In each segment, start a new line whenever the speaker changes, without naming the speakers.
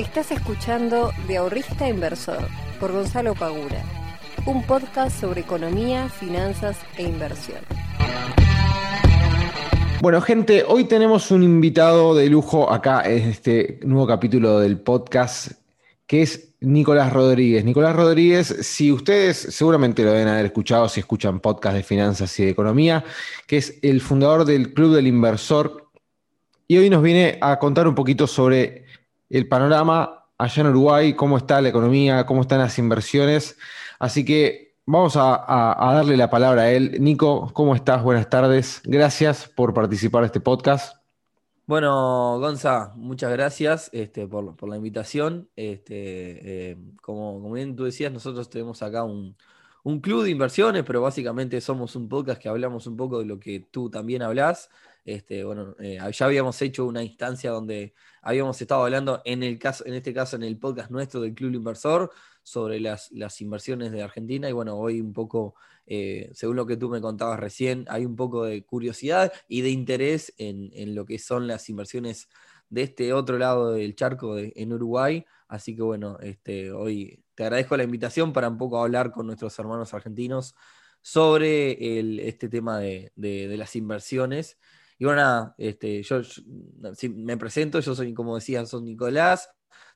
Estás escuchando De Ahorrista Inversor por Gonzalo Pagura, un podcast sobre economía, finanzas e inversión.
Bueno, gente, hoy tenemos un invitado de lujo acá en este nuevo capítulo del podcast, que es Nicolás Rodríguez. Nicolás Rodríguez, si ustedes seguramente lo deben haber escuchado si escuchan podcast de finanzas y de economía, que es el fundador del Club del Inversor, y hoy nos viene a contar un poquito sobre el panorama allá en Uruguay, cómo está la economía, cómo están las inversiones. Así que vamos a, darle la palabra a él. Nico, ¿cómo estás? Buenas tardes. Gracias por participar de este podcast.
Bueno, Gonza, muchas gracias este, por, la invitación. Este, eh, como, como, bien tú decías, nosotros tenemos acá un, club de inversiones, pero básicamente somos un podcast que hablamos un poco de lo que tú también hablas. Este, bueno, eh, ya habíamos hecho una instancia donde habíamos estado hablando, en, el caso, en este caso, en el podcast nuestro del Club Inversor, sobre las, las inversiones de Argentina. Y bueno, hoy un poco, eh, según lo que tú me contabas recién, hay un poco de curiosidad y de interés en, en lo que son las inversiones de este otro lado del charco en Uruguay. Así que bueno, este, hoy te agradezco la invitación para un poco hablar con nuestros hermanos argentinos sobre este tema de, de las inversiones y bueno, nada, este, yo, me presento, yo soy, como decía, soy Nicolás,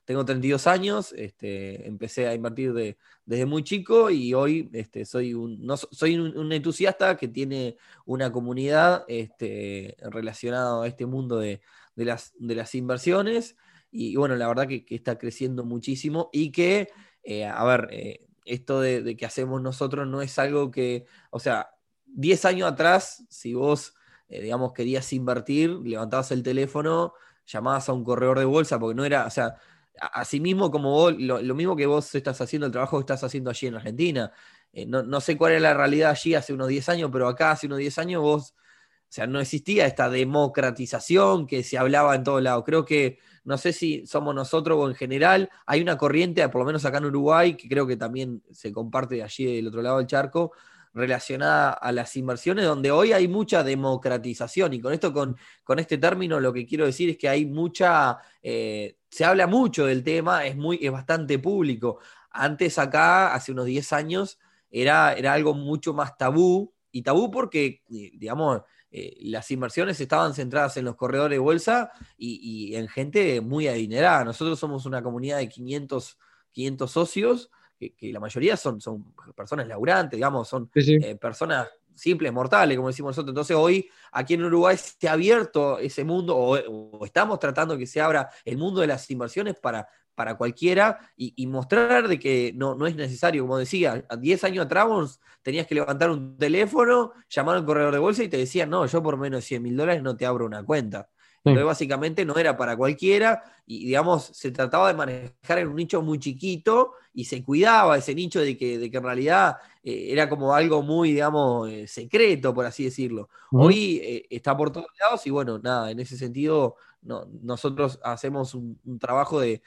tengo 32 años, este, empecé a invertir desde muy chico y hoy este, soy, un, soy un, entusiasta que tiene una comunidad este, relacionada a este mundo de, las, de las inversiones. Y, bueno, la verdad que, está creciendo muchísimo y que, eh, a ver, eh, esto de, de, que hacemos nosotros no es algo que, o sea, 10 años atrás, si vos eh, digamos, querías invertir, levantabas el teléfono, llamabas a un corredor de bolsa, porque no era, o sea, así mismo como vos, lo, mismo que vos estás haciendo, el trabajo que estás haciendo allí en Argentina. Eh, no, sé cuál era la realidad allí hace unos 10 años, pero acá hace unos 10 años vos, o sea, no existía esta democratización que se hablaba en todos lados. Creo que, no sé si somos nosotros o en general, hay una corriente, por lo menos acá en Uruguay, que creo que también se comparte allí del otro lado del charco, relacionada a las inversiones, donde hoy hay mucha democratización. Y con esto, con, con este término, lo que quiero decir es que hay mucha, eh, se habla mucho del tema, es, muy, es bastante público. Antes acá, hace unos 10 años, era, era algo mucho más tabú, y tabú porque, digamos, eh, las inversiones estaban centradas en los corredores de bolsa y, y, en gente muy adinerada. Nosotros somos una comunidad de 500, 500 socios que, la mayoría son, son personas laburantes, digamos, son eh, personas simples, mortales, como decimos nosotros. Entonces hoy aquí en Uruguay se ha abierto ese mundo, o, estamos tratando que se abra el mundo de las inversiones para, para cualquiera y, mostrar de que no, no es necesario, como decía, 10 años atrás vos tenías que levantar un teléfono, llamar al corredor de bolsa y te decían, no, yo por menos de 100 mil dólares no te abro una cuenta. Entonces, básicamente no era para cualquiera y, digamos, se trataba de manejar en un nicho muy chiquito y se cuidaba ese nicho de que, de que en realidad eh, era como algo muy, digamos, eh, secreto, por así decirlo. Hoy eh, está por todos lados y bueno, nada, en ese sentido no, nosotros hacemos un, trabajo de,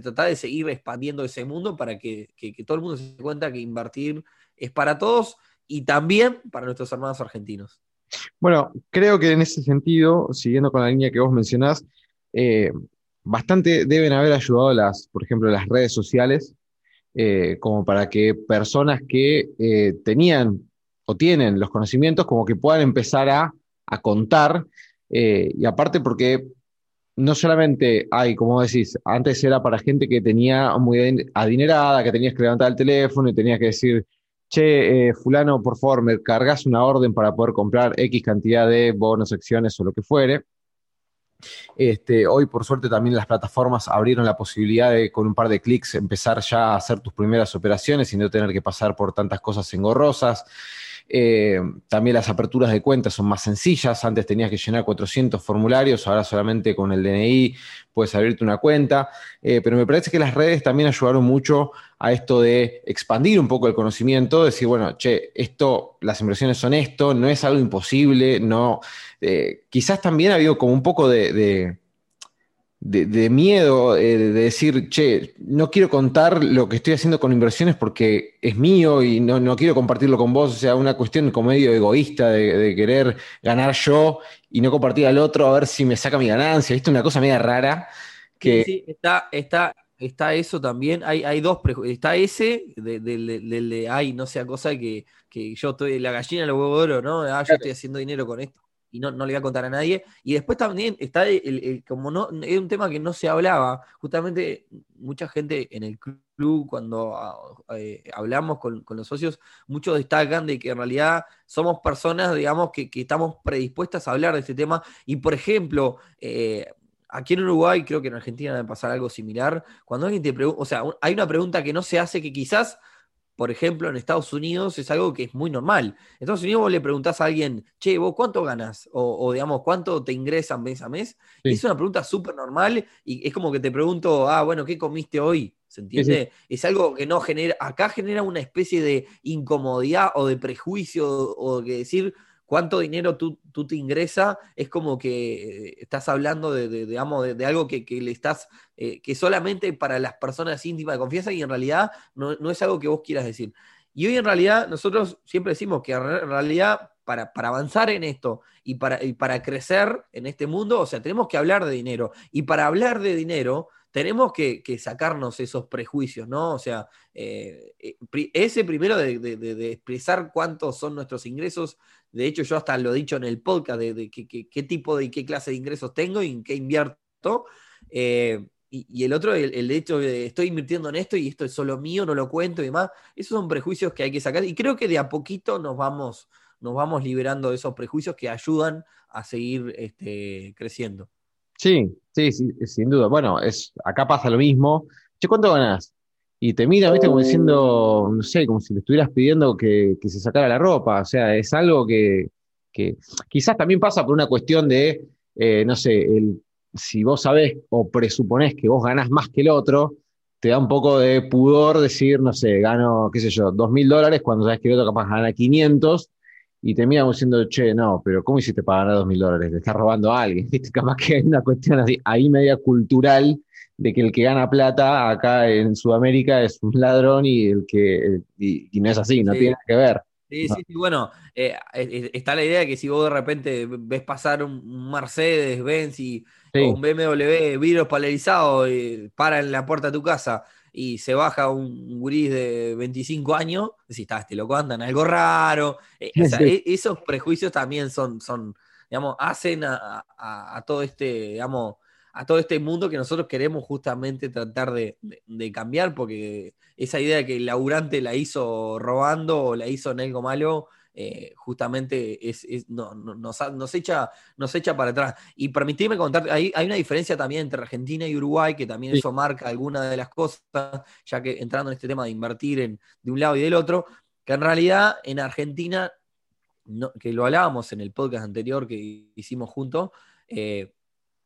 tratar de seguir expandiendo ese mundo para que, que todo el mundo se dé cuenta que invertir es para todos y también para nuestros hermanos argentinos.
Bueno, creo que en ese sentido, siguiendo con la línea que vos mencionás, eh, bastante deben haber ayudado las, por ejemplo, las redes sociales, eh, como para que personas que eh, tenían o tienen los conocimientos, como que puedan empezar a, contar, y aparte porque no solamente hay, como decís, antes era para gente que tenía muy adinerada, que tenías que levantar el teléfono y tenías que decir, che, eh, fulano, por favor, me cargas una orden para poder comprar X cantidad de bonos, acciones o lo que fuere. Este, hoy, por suerte, también las plataformas abrieron la posibilidad de, con un par de clics, empezar ya a hacer tus primeras operaciones y no tener que pasar por tantas cosas engorrosas. Eh, también las aperturas de cuentas son más sencillas. Antes tenías que llenar 400 formularios, ahora solamente con el DNI puedes abrirte una cuenta. Eh, pero me parece que las redes también ayudaron mucho a esto de expandir un poco el conocimiento, decir, bueno, che, esto, las inversiones son esto, no es algo imposible, no. Eh, quizás también ha habido como un poco de de, miedo, eh, de decir, che, no quiero contar lo que estoy haciendo con inversiones porque es mío y no, quiero compartirlo con vos, o sea, una cuestión como medio egoísta de, querer ganar yo y no compartir al otro a ver si me saca mi ganancia, ¿viste? Una cosa media rara Que...
Sí, sí, está, está, está eso también. Hay, hay dos prejuicios. Está ese del de, ay, no sea cosa que, que yo estoy, la gallina, el huevo de oro, ¿no? Ah, yo estoy haciendo dinero con esto y no, no, le voy a contar a nadie. Y después también está el, como no, es un tema que no se hablaba, justamente mucha gente en el club, cuando ah, eh, hablamos con, los socios, muchos destacan de que en realidad somos personas, digamos, que, estamos predispuestas a hablar de este tema. Y por ejemplo, eh, aquí en Uruguay, creo que en Argentina debe pasar algo similar, cuando alguien te pregunta, o sea, hay una pregunta que no se hace que quizás por ejemplo, en Estados Unidos es algo que es muy normal. En Estados Unidos vos le preguntás a alguien, che, vos cuánto ganas? O, digamos, ¿cuánto te ingresan mes a mes? es una pregunta súper normal y es como que te pregunto, ah, bueno, ¿qué comiste hoy? ¿Se entiende? Es algo que no genera, acá genera una especie de incomodidad o de prejuicio o de decir, cuánto dinero tú, tú, te ingresa, es como que eh, estás hablando de, de, algo que, le estás, eh, que solamente para las personas íntimas de confianza y en realidad no, es algo que vos quieras decir. Y hoy en realidad nosotros siempre decimos que en realidad para, para avanzar en esto y para, y para crecer en este mundo, o sea, tenemos que hablar de dinero. Y para hablar de dinero, tenemos que, sacarnos esos prejuicios, ¿no? O sea, eh, ese primero de, de, expresar cuántos son nuestros ingresos de hecho, yo hasta lo he dicho en el podcast de, qué, tipo de y qué clase de ingresos tengo y en qué invierto. Eh, y, el otro, el, hecho de estoy invirtiendo en esto y esto es solo mío, no lo cuento y demás. Esos son prejuicios que hay que sacar. Y creo que de a poquito nos vamos, nos vamos liberando de esos prejuicios que ayudan a seguir este, creciendo.
Sí, sí, sin duda. Bueno, es, acá pasa lo mismo. Che, ¿cuánto ganas? y te mira, viste, como diciendo, no sé, como si le estuvieras pidiendo que, se sacara la ropa. O sea, es algo que, quizás también pasa por una cuestión de, eh, no sé, el, si vos sabés o presuponés que vos ganás más que el otro, te da un poco de pudor decir, no sé, gano, qué sé yo, dos mil dólares cuando sabes que el otro capaz gana 500 y te mira como diciendo, che, no, pero ¿cómo hiciste para ganar dos mil dólares? Le estás robando a alguien. ¿Viste? Capaz que hay una cuestión así, ahí media cultural de que el que gana plata acá en Sudamérica es un ladrón y el que y, no es así, no tiene nada que ver.
Sí, sí, sí, bueno, eh, está la idea de que si vos de repente ves pasar un Mercedes, Benz y un BMW vidrio polarizado y para en la puerta de tu casa y se baja un gris de 25 años, decís, está, este loco andan algo raro. Eh, e, esos prejuicios también son, son digamos, hacen a, a todo este, digamos, a todo este mundo que nosotros queremos justamente tratar de, cambiar, porque esa idea de que el laburante la hizo robando o la hizo en algo malo, eh, justamente es, nos, echa, nos echa para atrás. Y permitidme contar, hay, hay una diferencia también entre Argentina y Uruguay, que también eso marca alguna de las cosas, ya que entrando en este tema de invertir en, de un lado y del otro, que en realidad en Argentina, que lo hablábamos en el podcast anterior que hicimos juntos, eh,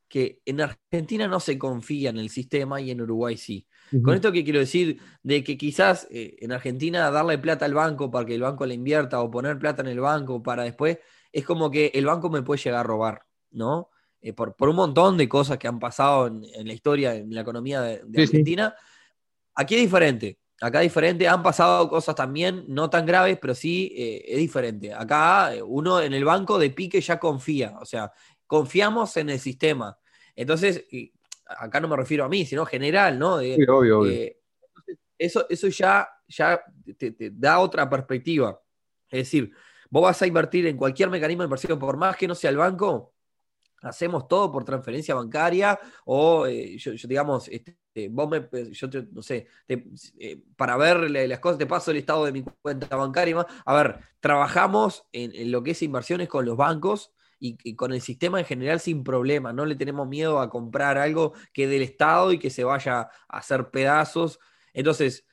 que en Argentina no se confía en el sistema y en Uruguay sí. Con esto que quiero decir, de que quizás eh, en Argentina darle plata al banco para que el banco le invierta o poner plata en el banco para después, es como que el banco me puede llegar a robar, ¿no? Eh, por, un montón de cosas que han pasado en, la historia, en la economía de, Argentina. Aquí es diferente. Acá es diferente, han pasado cosas también no tan graves, pero sí eh, es diferente. Acá uno en el banco de pique ya confía, o sea, confiamos en el sistema. Entonces, acá no me refiero a mí, sino general, ¿no?
sí, obvio, obvio.
Eh, eso, eso ya, ya te, da otra perspectiva. Es decir, vos vas a invertir en cualquier mecanismo de inversión, por más que no sea el banco, hacemos todo por transferencia bancaria o, eh, yo, digamos, este, vos me, yo no sé, eh, para ver las cosas, te paso el estado de mi cuenta bancaria. A ver, trabajamos en, en, lo que es inversiones con los bancos y, con el sistema en general sin problema. No le tenemos miedo a comprar algo que del Estado y que se vaya a hacer pedazos. Entonces,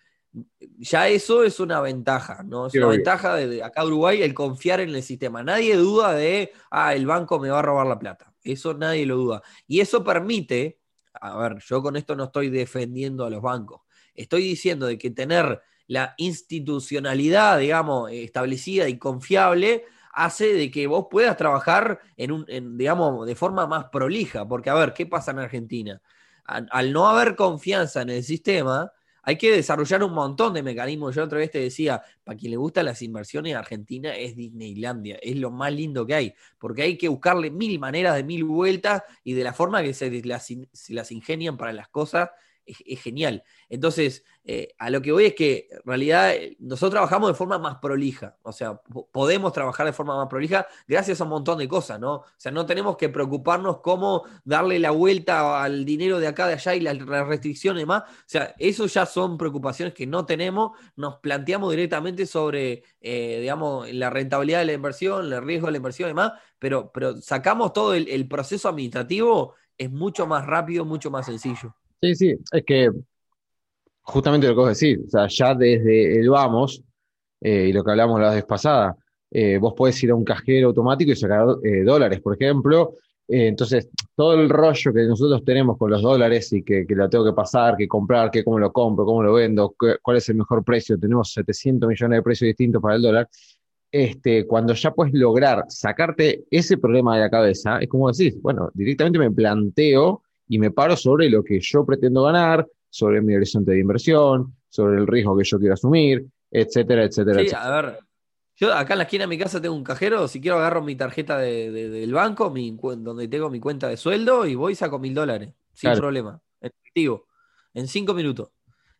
ya eso es una ventaja, ¿no? Es una ventaja de, acá Uruguay el confiar en el sistema. Nadie duda de, ah, el banco me va a robar la plata. Eso nadie lo duda. Y eso permite, a ver, yo con esto no estoy defendiendo a los bancos. Estoy diciendo de que tener la institucionalidad, digamos, establecida y confiable hace de que vos puedas trabajar en un, digamos, de forma más prolija. Porque, a ver, ¿qué pasa en Argentina? Al, no haber confianza en el sistema, hay que desarrollar un montón de mecanismos. Yo otra vez te decía, para quien le gustan las inversiones, Argentina es Disneylandia, es lo más lindo que hay, porque hay que buscarle mil maneras de mil vueltas y de la forma que se las ingenian para las cosas es, genial. Entonces, eh, a lo que voy es que en realidad eh, nosotros trabajamos de forma más prolija, o sea, podemos trabajar de forma más prolija gracias a un montón de cosas, ¿no? O sea, no tenemos que preocuparnos cómo darle la vuelta al dinero de acá, de allá y las restricciones y demás. O sea, eso ya son preocupaciones que no tenemos, nos planteamos directamente sobre, eh, digamos, la rentabilidad de la inversión, el riesgo de la inversión y demás, pero, pero sacamos todo el proceso administrativo, es mucho más rápido, mucho más sencillo.
Sí, sí, es que justamente lo que vos decís, o sea, ya desde el vamos, eh, y lo que hablamos la vez pasada, eh, vos podés ir a un cajero automático y sacar eh, dólares, por ejemplo. entonces, todo el rollo que nosotros tenemos con los dólares y que, lo tengo que pasar, que comprar, que cómo lo compro, cómo lo vendo, cuál es el mejor precio, tenemos 700 millones de precios distintos para el dólar. Este, cuando ya puedes lograr sacarte ese problema de la cabeza, es como decís, bueno, directamente me planteo y me paro sobre lo que yo pretendo ganar, sobre mi horizonte de inversión, sobre el riesgo que yo quiero asumir, etcétera, etcétera. Sí,
a ver, yo acá en la esquina de mi casa tengo un cajero, si quiero agarro mi tarjeta del banco, mi, donde tengo mi cuenta de sueldo y voy y saco mil dólares, sin problema, en efectivo, en cinco minutos.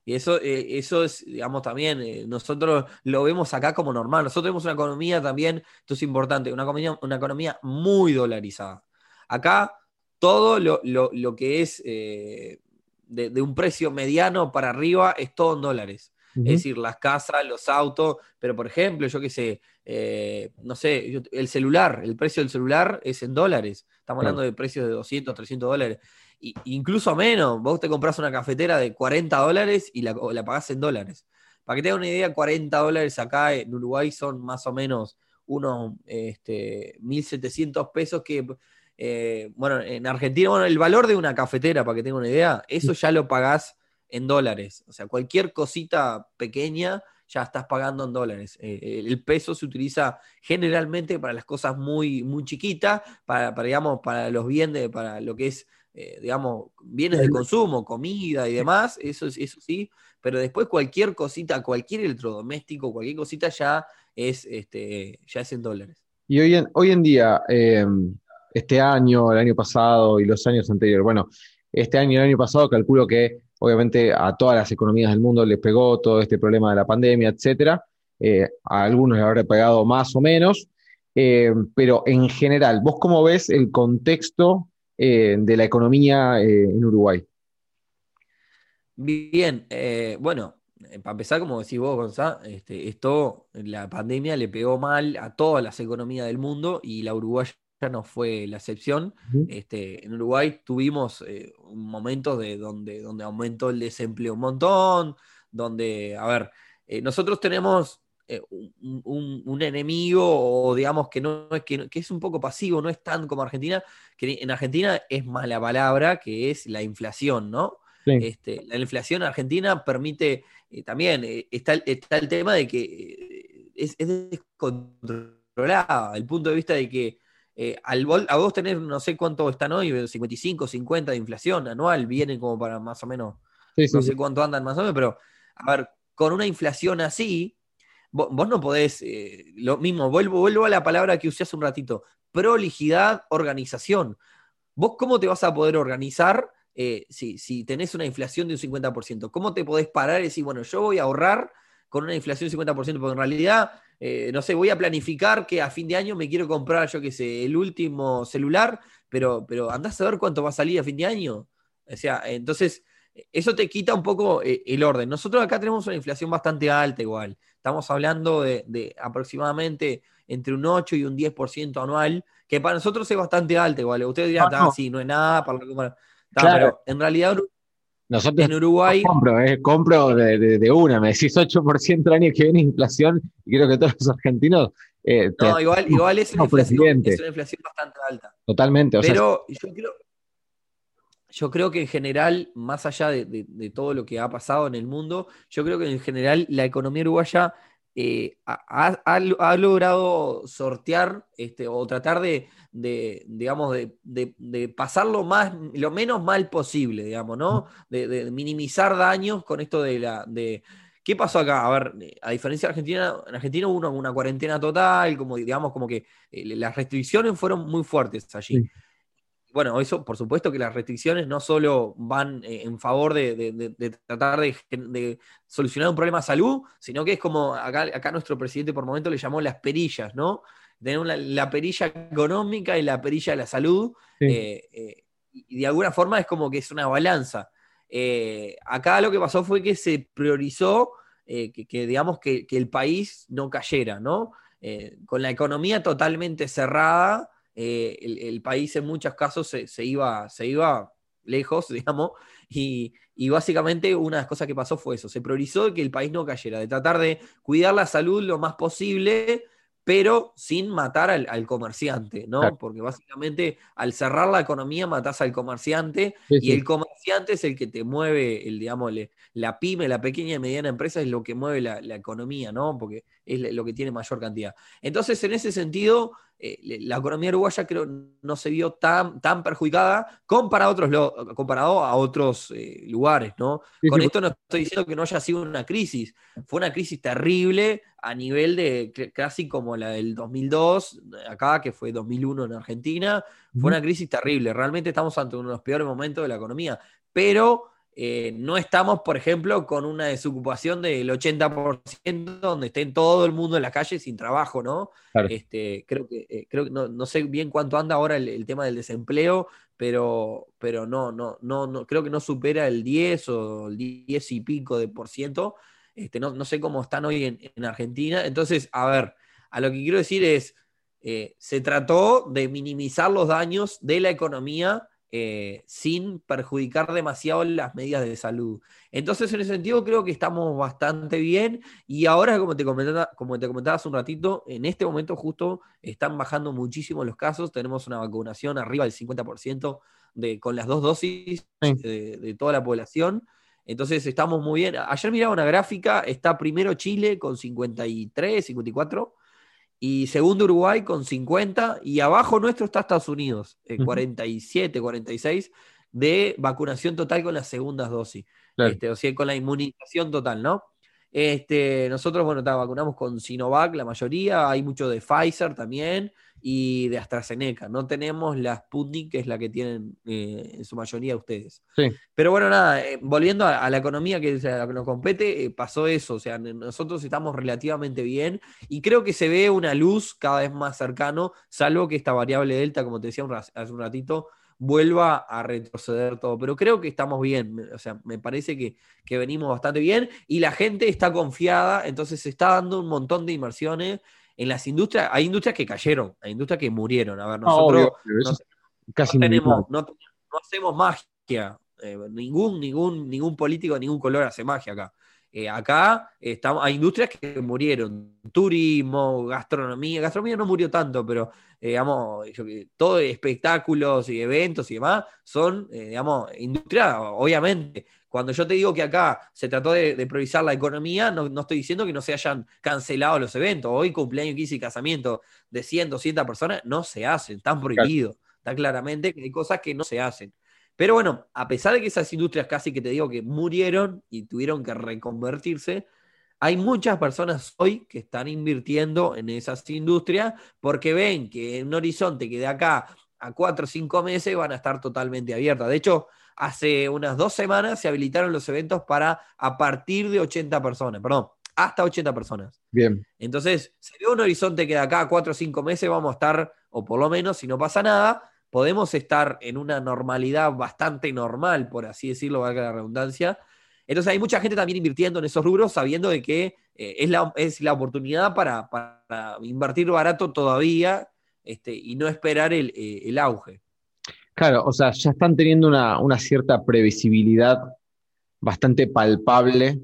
Y eso, eh, eso es, digamos, también, eh, nosotros lo vemos acá como normal. Nosotros tenemos una economía también, esto es importante, una economía, una economía muy dolarizada. Acá todo lo, que es eh, de, un precio mediano para arriba es todo en dólares. Es decir, las casas, los autos, pero por ejemplo, yo qué sé, eh, no sé, el celular, el precio del celular es en dólares. Estamos hablando de precios de 200, 300 dólares. Y, incluso menos, vos te compras una cafetera de 40 dólares y la, la pagás en dólares. Para que te una idea, 40 dólares acá en Uruguay son más o menos unos este, 1.700 pesos que eh, bueno, en Argentina, bueno, el valor de una cafetera, para que tenga una idea, eso ya lo pagás en dólares. O sea, cualquier cosita pequeña ya estás pagando en dólares. Eh, el peso se utiliza generalmente para las cosas muy, muy chiquitas, para, digamos, para los bienes, para lo que es, eh, digamos, bienes de consumo, comida y demás, eso, eso sí, pero después cualquier cosita, cualquier electrodoméstico, cualquier cosita ya es, este, ya es en dólares.
Y hoy en, hoy en día, este año, el año pasado y los años anteriores. Bueno, este año y el año pasado calculo que obviamente a todas las economías del mundo les pegó todo este problema de la pandemia, etcétera. Eh, a algunos les habrá pegado más o menos, eh, pero en general, ¿vos cómo ves el contexto eh, de la economía en Uruguay?
Bien, bueno, para empezar, como decís vos, Gonzalo, este, esto, la pandemia le pegó mal a todas las economías del mundo y la uruguaya ya no fue la excepción. este, en Uruguay tuvimos eh, momentos de donde, donde aumentó el desempleo un montón, donde, a ver, eh, nosotros tenemos eh, un, enemigo, o digamos que no es que, es un poco pasivo, no es tan como Argentina, que en Argentina es mala palabra, que es la inflación, ¿no? Este, la inflación en Argentina permite también, está, está, el tema de que es, es descontrolada, el punto de vista de que eh, al, a vos tener, no sé cuánto están hoy, 55, 50 de inflación anual, vienen como para más o menos, no sé cuánto andan más o menos, pero a ver, con una inflación así, vos, no podés, eh, lo mismo, vuelvo, vuelvo a la palabra que usé hace un ratito, prolijidad, organización. ¿Vos cómo te vas a poder organizar eh, si, si tenés una inflación de un 50%? ¿Cómo te podés parar y decir, bueno, yo voy a ahorrar con una inflación del 50%? Porque en realidad eh, no sé, voy a planificar que a fin de año me quiero comprar, yo qué sé, el último celular, pero, pero andás a ver cuánto va a salir a fin de año. O sea, entonces, eso te quita un poco eh, el orden. Nosotros acá tenemos una inflación bastante alta igual. Estamos hablando de, aproximadamente entre un 8 y un 10% anual, que para nosotros es bastante alta igual. Ustedes dirán, ah, sí, no es nada para Pero en realidad
nosotros en Uruguay. Compro, eh, compro de, una. Me decís 8% el año que viene inflación y creo que todos los argentinos.
Eh, no, igual, igual es, una inflación, es, una inflación, bastante alta.
Totalmente.
Pero yo, creo, yo creo que en general, más allá de, todo lo que ha pasado en el mundo, yo creo que en general la economía uruguaya eh, ha, logrado sortear este, o tratar de, digamos, de, pasar lo, más, lo menos mal posible, digamos, ¿no? De, minimizar daños con esto de la... De, ¿Qué pasó acá? A ver, a diferencia de Argentina, en Argentina hubo una, cuarentena total, como digamos, como que eh, las restricciones fueron muy fuertes allí bueno, eso por supuesto que las restricciones no solo van eh, en favor de, tratar de, solucionar un problema de salud, sino que es como acá, acá nuestro presidente por momento le llamó las perillas, ¿no? Tenemos la, perilla económica y la perilla de la salud, eh, eh, y de alguna forma es como que es una balanza. acá lo que pasó fue que se priorizó que, digamos que, que, el país no cayera, ¿no? con la economía totalmente cerrada, eh, el, país en muchos casos se, iba, se iba lejos, digamos, y, básicamente una de las cosas que pasó fue eso, se priorizó que el país no cayera, de tratar de cuidar la salud lo más posible, pero sin matar al, comerciante, ¿no? Porque básicamente al cerrar la economía matás al comerciante y el comerciante es el que te mueve, el, digamos, la pyme, la pequeña y mediana empresa es lo que mueve la, la economía, ¿no? Porque es lo que tiene mayor cantidad. Entonces, en ese sentido, eh, la economía uruguaya creo no se vio tan, tan perjudicada comparado a otros, comparado a otros eh, lugares, ¿no? Con esto no estoy diciendo que no haya sido una crisis, fue una crisis terrible a nivel de casi como la del 2002, acá que fue 2001 en Argentina, fue una crisis terrible, realmente estamos ante uno de los peores momentos de la economía, pero eh, no estamos, por ejemplo, con una desocupación del 80%, donde estén todo el mundo en la calle sin trabajo, ¿no? Este, creo que, eh, creo no, sé bien cuánto anda ahora el, tema del desempleo, pero, pero no, no, no, no, creo que no supera el 10 o el 10 y pico de por ciento. Este, no, sé cómo están hoy en, Argentina. Entonces, a ver, a lo que quiero decir es, eh, se trató de minimizar los daños de la economía eh, sin perjudicar demasiado las medidas de salud. Entonces, en ese sentido, creo que estamos bastante bien. Y ahora, como te comentaba, como te comentaba hace un ratito, en este momento justo están bajando muchísimo los casos. Tenemos una vacunación arriba del 50% de, con las dos dosis de, de toda la población. Entonces estamos muy bien. Ayer miraba una gráfica, está primero Chile con 53, 54, y segundo Uruguay con 50 y abajo nuestro está Estados Unidos, 47, eh, 46 de vacunación total con las segundas dosis, este, o sea, con la inmunización total, ¿no? Este, nosotros, bueno, vacunamos con Sinovac la mayoría, hay mucho de Pfizer también, y de AstraZeneca. No tenemos la Sputnik, que es la que tienen eh, en su mayoría ustedes. Pero bueno, nada, eh, volviendo a, la economía que, nos compete, eh, pasó eso. O sea, nosotros estamos relativamente bien y creo que se ve una luz cada vez más cercano, salvo que esta variable delta, como te decía hace un ratito, vuelva a retroceder todo. Pero creo que estamos bien, o sea, me parece que, que, venimos bastante bien y la gente está confiada, entonces se está dando un montón de inversiones en las industrias, hay industrias que cayeron, hay industrias que murieron. A ver, nosotros no, casi tenemos, no, hacemos magia. Eh, ningún, ningún, ningún político ningún color hace magia acá. Eh, acá estamos, hay industrias que murieron, turismo, gastronomía, gastronomía no murió tanto, pero eh, digamos, todo espectáculos y eventos y demás son, digamos, industria, obviamente, cuando yo te digo que acá se trató de, priorizar la economía, no, estoy diciendo que no se hayan cancelado los eventos. Hoy cumpleaños, 15 y casamiento de 100, 200 personas no se hacen, están prohibidos. Está claramente que hay cosas que no se hacen. Pero bueno, a pesar de que esas industrias casi que te digo que murieron y tuvieron que reconvertirse, hay muchas personas hoy que están invirtiendo en esas industrias porque ven que en un horizonte que de acá a cuatro o cinco meses van a estar totalmente abiertas. De hecho, hace unas dos semanas se habilitaron los eventos para a partir de 80 personas, perdón, hasta 80 personas.
Bien.
Entonces, se ve un horizonte que de acá a cuatro o cinco meses vamos a estar, o por lo menos, si no pasa nada, podemos estar en una normalidad bastante normal, por así decirlo, valga la redundancia. Entonces hay mucha gente también invirtiendo en esos rubros sabiendo de que eh, es, la, es la oportunidad para, invertir barato todavía este, y no esperar el, eh, el auge.
Claro, o sea, ya están teniendo una, cierta previsibilidad bastante palpable.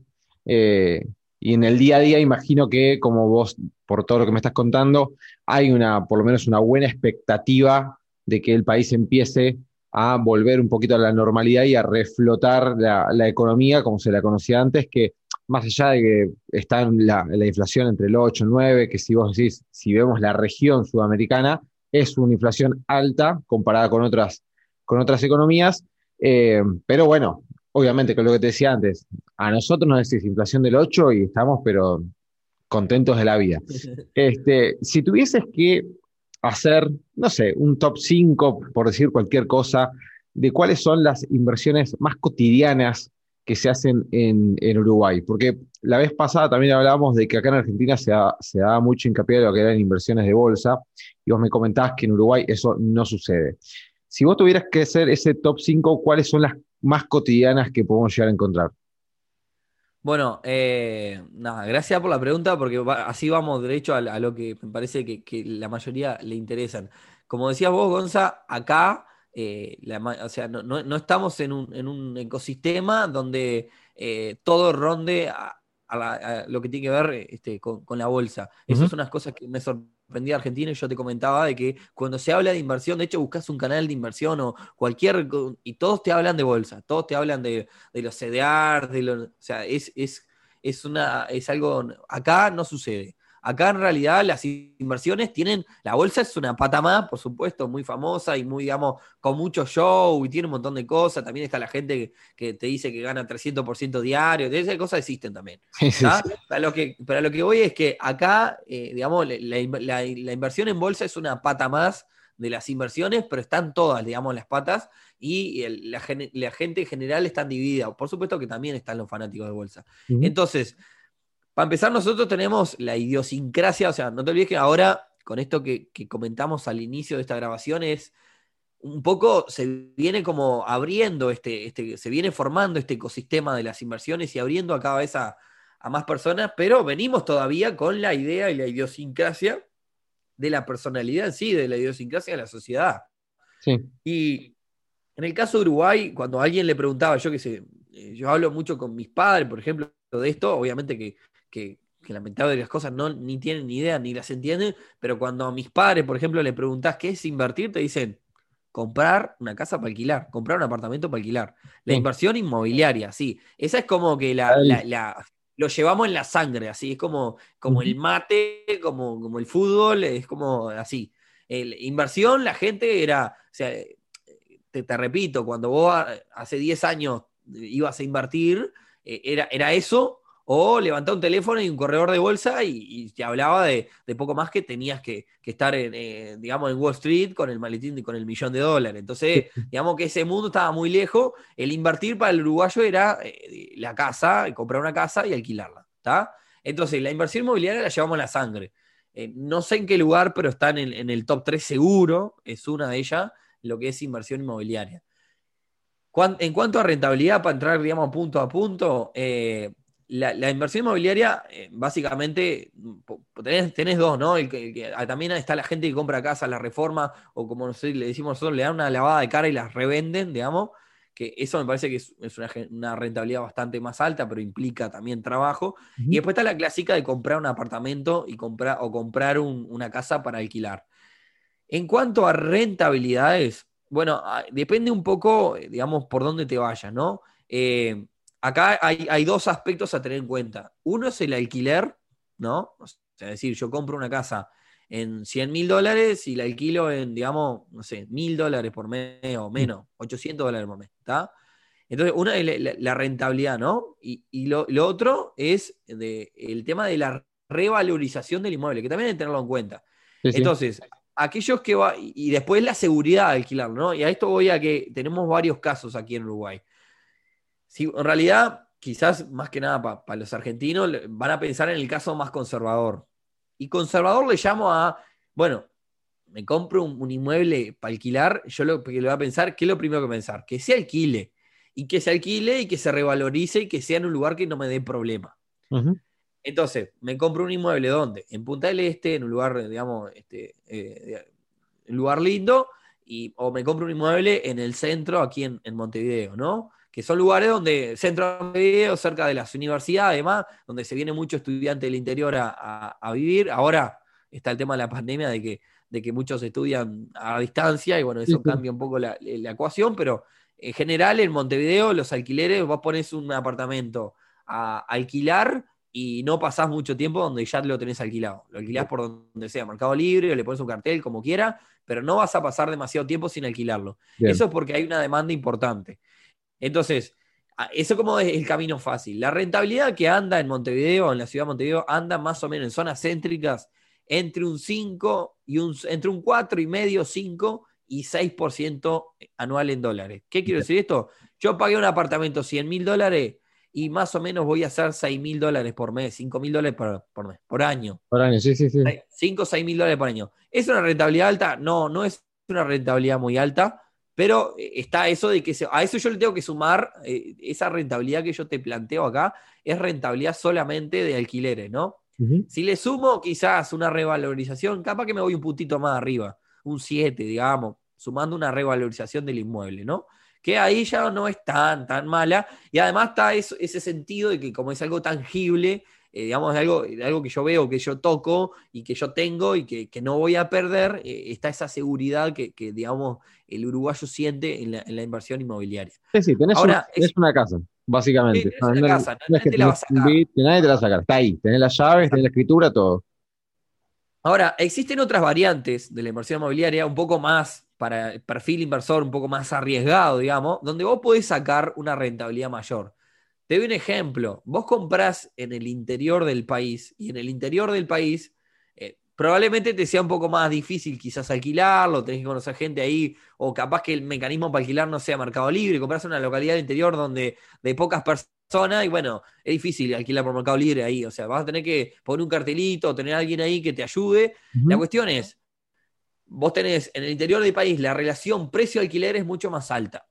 Eh, y en el día a día imagino que, como vos, por todo lo que me estás contando, hay una, por lo menos una buena expectativa de que el país empiece a volver un poquito a la normalidad y a reflotar la, economía como se la conocía antes, que más allá de que está la, la inflación entre el 8 y el 9, que si vos decís, si vemos la región sudamericana, es una inflación alta comparada con otras, con otras economías, eh, pero bueno, obviamente con lo que te decía antes, a nosotros nos decís inflación del 8 y estamos pero contentos de la vida. Este, si tuvieses que hacer, no sé, un top 5, por decir cualquier cosa, de cuáles son las inversiones más cotidianas que se hacen en, Uruguay. Porque la vez pasada también hablábamos de que acá en Argentina se da, se mucho hincapié de lo que eran inversiones de bolsa, y vos me comentabas que en Uruguay eso no sucede. Si vos tuvieras que hacer ese top 5, ¿cuáles son las más cotidianas que podemos llegar a encontrar?
Bueno, eh, nada, gracias por la pregunta, porque así vamos derecho a, lo que me parece que, la mayoría le interesan. Como decías vos, Gonza, acá, eh, o sea, no, estamos en un, ecosistema donde eh, todo ronde a, lo que tiene que ver este, con, la bolsa. Eso es unas cosas que me sorprendía Argentina y yo te comentaba de que cuando se habla de inversión, de hecho buscas un canal de inversión o cualquier, y todos te hablan de bolsa, todos te hablan de, los CDR, de los, o sea, es, es, es, una, es algo, acá no sucede. Acá en realidad las inversiones tienen, la bolsa es una pata más, por supuesto, muy famosa y muy, digamos, con mucho show y tiene un montón de cosas. También está la gente que, te dice que gana 300% diario, esas cosas existen también. Para, lo que, para lo que voy es que acá, eh, digamos, la, inversión en bolsa es una pata más de las inversiones, pero están todas, digamos, las patas y la, gente en general están dividida. Por supuesto que también están los fanáticos de bolsa. Entonces, para empezar, nosotros tenemos la idiosincrasia, o sea, no te olvides que ahora, con esto que, comentamos al inicio de esta grabación, es un poco, se viene como abriendo este, este, se viene formando este ecosistema de las inversiones y abriendo a cada vez a, más personas, pero venimos todavía con la idea y la idiosincrasia de la personalidad en sí, de la idiosincrasia de la sociedad. Sí. Y en el caso de Uruguay, cuando alguien le preguntaba, yo qué sé, eh, yo hablo mucho con mis padres, por ejemplo, de esto, obviamente que que, que lamentablemente las cosas no, ni tienen ni idea ni las entienden, pero cuando a mis padres, por ejemplo, le preguntás qué es invertir, te dicen comprar una casa para alquilar, comprar un apartamento para alquilar. La inversión inmobiliaria, sí. Esa es como que la, lo llevamos en la sangre, así. Es como, como el mate, como, como el fútbol, es como así. El, inversión, la gente era, o sea, te, te repito, cuando vos hace 10 años ibas a invertir, eh, era, era eso o levantar un teléfono y un corredor de bolsa y, te hablaba de, poco más que tenías que, estar en, eh, digamos, en Wall Street con el maletín con el millón de dólares. Entonces, digamos que ese mundo estaba muy lejos. El invertir para el uruguayo era eh, la casa, comprar una casa y alquilarla. ¿está? Entonces, la inversión inmobiliaria la llevamos a la sangre. Eh, no sé en qué lugar, pero está en el, top 3 seguro, es una de ellas, lo que es inversión inmobiliaria. En cuanto a rentabilidad, para entrar, digamos, punto a punto, la, inversión inmobiliaria, eh, básicamente, tenés, dos, ¿no? Ah, también está la gente que compra casas, la reforma, o como le decimos nosotros, le dan una lavada de cara y las revenden, digamos, que eso me parece que es, una, rentabilidad bastante más alta, pero implica también trabajo. Y después está la clásica de comprar un apartamento y comprar, o comprar una casa para alquilar. En cuanto a rentabilidades, bueno, ah, depende un poco, eh, digamos, por dónde te vayas, ¿no? Eh, acá hay, dos aspectos a tener en cuenta. Uno es el alquiler, ¿no? O sea, es decir, yo compro una casa en 100 mil dólares y la alquilo en, digamos, no sé, mil dólares por mes o menos, 800 dólares por mes, ¿está? Entonces, una es la, rentabilidad, ¿no? Y, lo, otro es el tema de la revalorización del inmueble, que también hay que tenerlo en cuenta. Entonces, aquellos que va, y después la seguridad de alquilarlo, ¿no? Y a esto voy a que tenemos varios casos aquí en Uruguay. Sí, en realidad, quizás más que nada para los argentinos, van a pensar en el caso más conservador. Y conservador le llamo a, bueno, me compro un, inmueble para alquilar, yo lo que le voy a pensar, ¿qué es lo primero que pensar? Que se alquile. Y que se alquile y que se revalorice y que sea en un lugar que no me dé problema. Entonces, me compro un inmueble ¿dónde? En Punta del Este, en un lugar, digamos, este, eh, un lugar lindo, y, o me compro un inmueble en el centro, aquí en, en Montevideo, ¿no? Que son lugares donde, centro de video, cerca de las universidades, además, donde se viene mucho estudiante del interior a, vivir. Ahora está el tema de la pandemia, de que, de que muchos estudian a distancia, y bueno, eso cambia un poco la, ecuación, pero en general en Montevideo los alquileres, vos pones un apartamento a alquilar y no pasás mucho tiempo donde ya lo tenés alquilado. Lo alquilás por donde sea, Mercado Libre, le pones un cartel, como quiera, pero no vas a pasar demasiado tiempo sin alquilarlo. Eso es porque hay una demanda importante. Entonces, eso como es el camino fácil. La rentabilidad que anda en Montevideo, en la ciudad de Montevideo, anda más o menos en zonas céntricas entre un 5 y un, entre un 4 y medio, 5 y 6% anual en dólares. ¿Qué quiero decir esto? Yo pagué un apartamento 100 mil dólares y más o menos voy a hacer 6 mil dólares por mes, 5 mil dólares por, por, mes, por año.
Por año, sí, sí, sí.
5 o 6 mil dólares por año. ¿Es una rentabilidad alta? No, no es una rentabilidad muy alta, pero eh, está eso de que a eso yo le tengo que sumar, eh, esa rentabilidad que yo te planteo acá, es rentabilidad solamente de alquileres, ¿no? Si le sumo quizás una revalorización, capaz que me voy un puntito más arriba, un 7, digamos, sumando una revalorización del inmueble, ¿no? que ahí ya no es tan, tan mala. Y además está ese sentido de que como es algo tangible, eh, digamos, algo, algo que yo veo, que yo toco y que yo tengo y que, no voy a perder, eh, está esa seguridad que, digamos, el uruguayo siente en la, inversión inmobiliaria.
Sí, sí, tenés, Ahora, una, una casa, básicamente. nadie, te la va a sacar. nadie te la va a sacar. Está ahí, tenés las llaves, tenés la escritura, todo.
Ahora, existen otras variantes de la inversión inmobiliaria un poco más para el perfil inversor un poco más arriesgado, digamos, donde vos podés sacar una rentabilidad mayor. Te doy un ejemplo. Vos comprás en el interior del país y en el interior del país eh, probablemente te sea un poco más difícil quizás alquilarlo, tenés que conocer gente ahí, o capaz que el mecanismo para alquilar no sea mercado libre, compras en una localidad del interior donde de pocas personas y bueno, es difícil alquilar por mercado libre ahí, o sea, vas a tener que poner un cartelito, tener a alguien ahí que te ayude. La cuestión es, vos tenés en el interior del país la relación precio-alquiler es mucho más alta.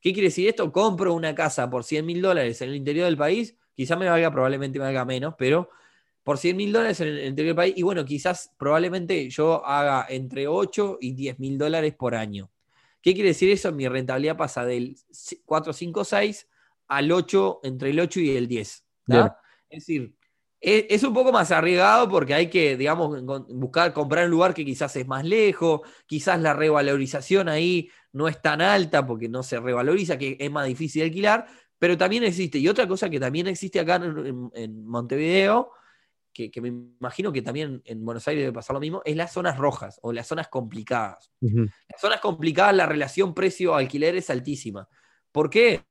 ¿Qué quiere decir esto? Compro una casa por 100 mil dólares en el interior del país, quizás me valga, probablemente me valga menos, pero por 100 mil dólares en el interior del país, y bueno, quizás probablemente yo haga entre 8 y 10 mil dólares por año. ¿Qué quiere decir eso? Mi rentabilidad pasa del 4, 5, 6 al 8, entre el 8 y el 10. Es decir, es, un poco más arriesgado porque hay que, digamos, buscar, comprar un lugar que quizás es más lejos, quizás la revalorización ahí no es tan alta porque no se revaloriza, que es más difícil de alquilar, pero también existe. Y otra cosa que también existe acá en, Montevideo, que, me imagino que también en Buenos Aires debe pasar lo mismo, es las zonas rojas o las zonas complicadas. Las zonas complicadas, la relación precio-alquiler es altísima. ¿Por qué?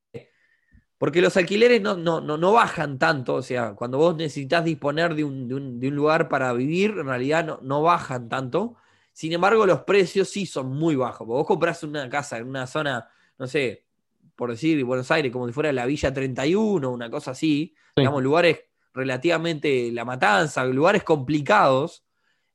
Porque los alquileres no, no, no, bajan tanto, o sea, cuando vos necesitas disponer de un, de un, de un lugar para vivir, en realidad no, no, bajan tanto. Sin embargo, los precios sí son muy bajos. Vos compras una casa en una zona, no sé, por decir Buenos Aires, como si fuera la Villa 31, una cosa así, digamos, lugares relativamente La Matanza, lugares complicados.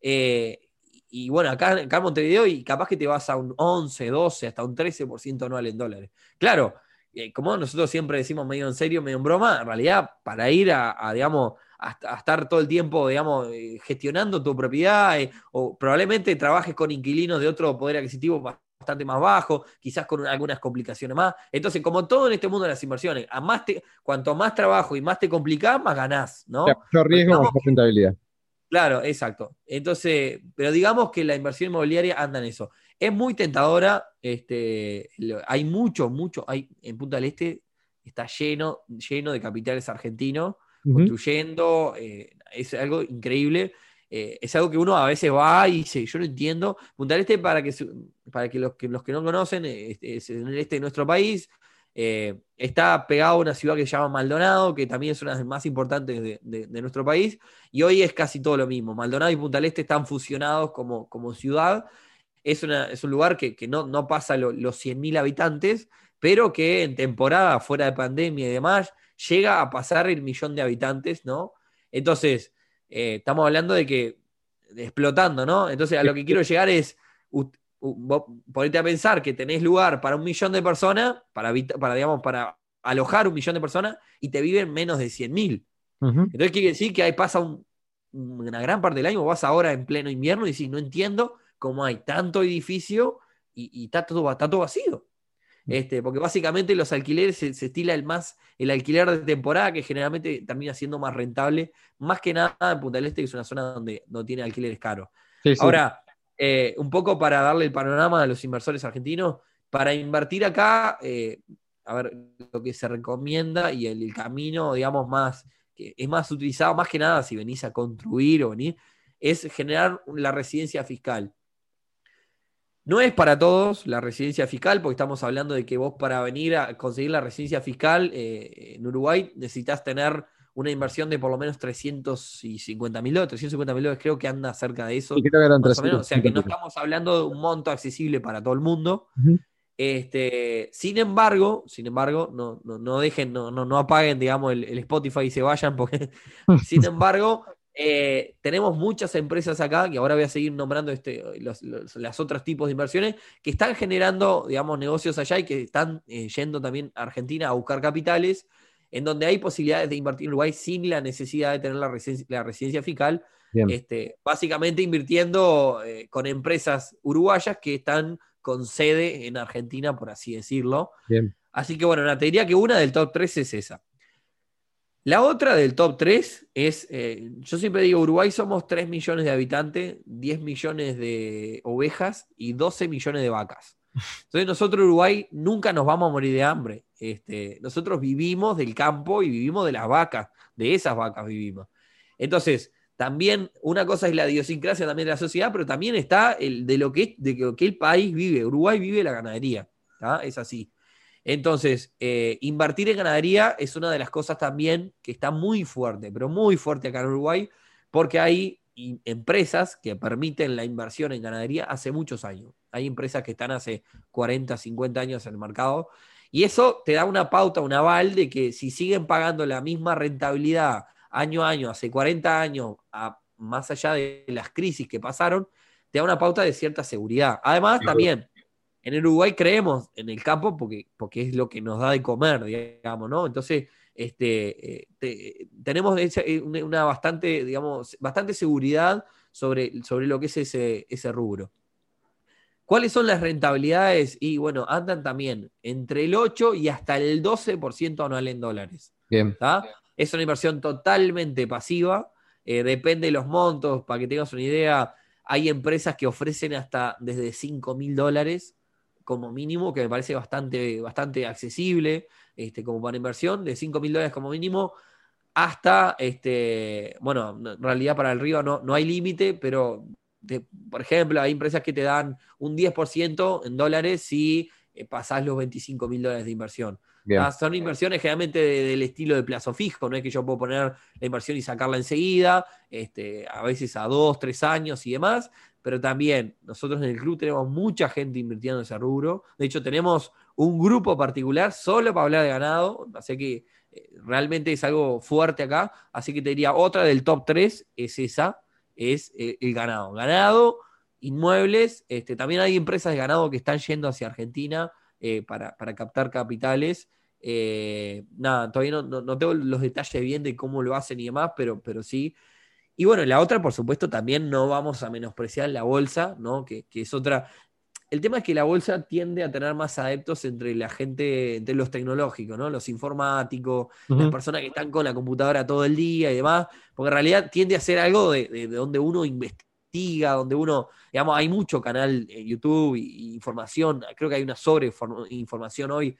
Eh, y bueno, acá, acá en Montevideo, y capaz que te vas a un 11, 12, hasta un 13% anual en dólares. Claro, eh, como nosotros siempre decimos medio en serio, medio en broma, en realidad para ir a, digamos, a, estar todo el tiempo, digamos, eh, gestionando tu propiedad, eh, o probablemente trabajes con inquilinos de otro poder adquisitivo bastante más bajo, quizás con algunas complicaciones más. Entonces, como todo en este mundo de las inversiones, a más te, cuanto más trabajo y más te complicás, más ganás, ¿no?
Mayor riesgo, más rentabilidad.
Claro, exacto. Entonces, pero digamos que la inversión inmobiliaria anda en eso. Es muy tentadora, este, hay mucho, mucho, hay, en Punta del Este está lleno, lleno de capitales argentinos construyendo, eh, es algo increíble. Eh, es algo que uno a veces va y dice, yo no entiendo. Punta Este, para que, para que, los, que los que no conocen, es, en el este de nuestro país, eh, está pegado a una ciudad que se llama Maldonado, que también es una de las más importantes de, nuestro país, y hoy es casi todo lo mismo. Maldonado y Punta del Este están fusionados como, como ciudad, es, un lugar que, no, pasa los 100.000 habitantes, pero que en temporada fuera de pandemia y demás llega a pasar el millón de habitantes, ¿no? Entonces, eh, estamos hablando de que explotando, ¿no? Entonces, a lo que quiero llegar es, ponerte a pensar que tenés lugar para un millón de personas, para, para, digamos, para alojar un millón de personas y te viven menos de 100.000. Entonces, quiere decir que ahí pasa una gran parte del año, vas ahora en pleno invierno y decís, no entiendo como hay tanto edificio y, está, todo, vacío. Este, porque básicamente los alquileres se, estila el más el alquiler de temporada que generalmente termina siendo más rentable, más que nada en Punta del Este, que es una zona donde no tiene alquileres caros. Ahora, eh, un poco para darle el panorama a los inversores argentinos, para invertir acá, eh, a ver, lo que se recomienda y el, camino, digamos, más, que es más utilizado, más que nada si venís a construir o venir, es generar la residencia fiscal. No es para todos la residencia fiscal, porque estamos hablando de que vos para venir a conseguir la residencia fiscal eh, en Uruguay necesitas tener una inversión de por lo menos 350 mil dólares, 350 mil dólares creo que anda cerca de eso. o, sea que no estamos hablando de un monto accesible para todo el mundo. este, sin embargo, sin embargo, no, no, dejen, no, no, apaguen, digamos, el, Spotify y se vayan, porque sin embargo, eh, tenemos muchas empresas acá, que ahora voy a seguir nombrando este, los, otros tipos de inversiones, que están generando, digamos, negocios allá y que están eh, yendo también a Argentina a buscar capitales en donde hay posibilidades de invertir en Uruguay sin la necesidad de tener la residencia, fiscal, este, básicamente invirtiendo eh, con empresas uruguayas que están con sede en Argentina, por así decirlo. Así que bueno, te diría que una del top 3 es esa. La otra del top 3 es, eh, yo siempre digo, Uruguay somos 3 millones de habitantes, 10 millones de ovejas y 12 millones de vacas. Entonces nosotros Uruguay nunca nos vamos a morir de hambre. Este, nosotros vivimos del campo y vivimos de las vacas, de esas vacas vivimos. Entonces, también una cosa es la idiosincrasia también de la sociedad, pero también está el, de, lo que, de que el país vive. Uruguay vive la ganadería, es así. Entonces, eh, invertir en ganadería es una de las cosas también que está muy fuerte, pero muy fuerte acá en Uruguay, porque hay empresas que permiten la inversión en ganadería hace muchos años. Hay empresas que están hace 40, 50 años en el mercado. Y eso te da una pauta, un aval de que si siguen pagando la misma rentabilidad año a año, hace 40 años, más allá de las crisis que pasaron, te da una pauta de cierta seguridad. Además, también en Uruguay creemos en el campo porque, porque es lo que nos da de comer, digamos, ¿no? Entonces, este, eh, tenemos eh, una bastante, digamos, bastante seguridad sobre, sobre lo que es ese, ese rubro. ¿Cuáles son las rentabilidades? Y bueno, andan también entre el 8 y hasta el 12% anual en dólares. Bien. Es una inversión totalmente pasiva, eh, depende de los montos, para que tengas una idea, hay empresas que ofrecen hasta desde 5 mil dólares como mínimo, que me parece bastante, bastante accesible este, como para inversión, de 5 mil dólares como mínimo, hasta, este, bueno, en realidad para el río no, no hay límite, pero por ejemplo, hay empresas que te dan un 10% en dólares si eh, pasás los 25 mil dólares de inversión. Ah, son inversiones generalmente del estilo de plazo fijo, no es que yo puedo poner la inversión y sacarla enseguida, este, a veces a dos, tres años y demás, pero también nosotros en el club tenemos mucha gente invirtiendo en ese rubro. De hecho, tenemos un grupo particular solo para hablar de ganado, así que eh, realmente es algo fuerte acá. Así que te diría, otra del top 3 es esa, es eh, el ganado. Ganado, inmuebles, este, también hay empresas de ganado que están yendo hacia Argentina eh, para, captar capitales. Nada, todavía no, tengo los detalles bien de cómo lo hacen y demás, pero, pero sí. Y bueno, la otra, por supuesto, también no vamos a menospreciar la bolsa, ¿no? Que, que, es otra. El tema es que la bolsa tiende a tener más adeptos entre la gente, entre los tecnológicos, ¿no? Los informáticos, las personas que están con la computadora todo el día y demás, porque en realidad tiende a ser algo de, donde uno investiga, donde uno, digamos, hay mucho canal en YouTube y, información, creo que hay una sobre información hoy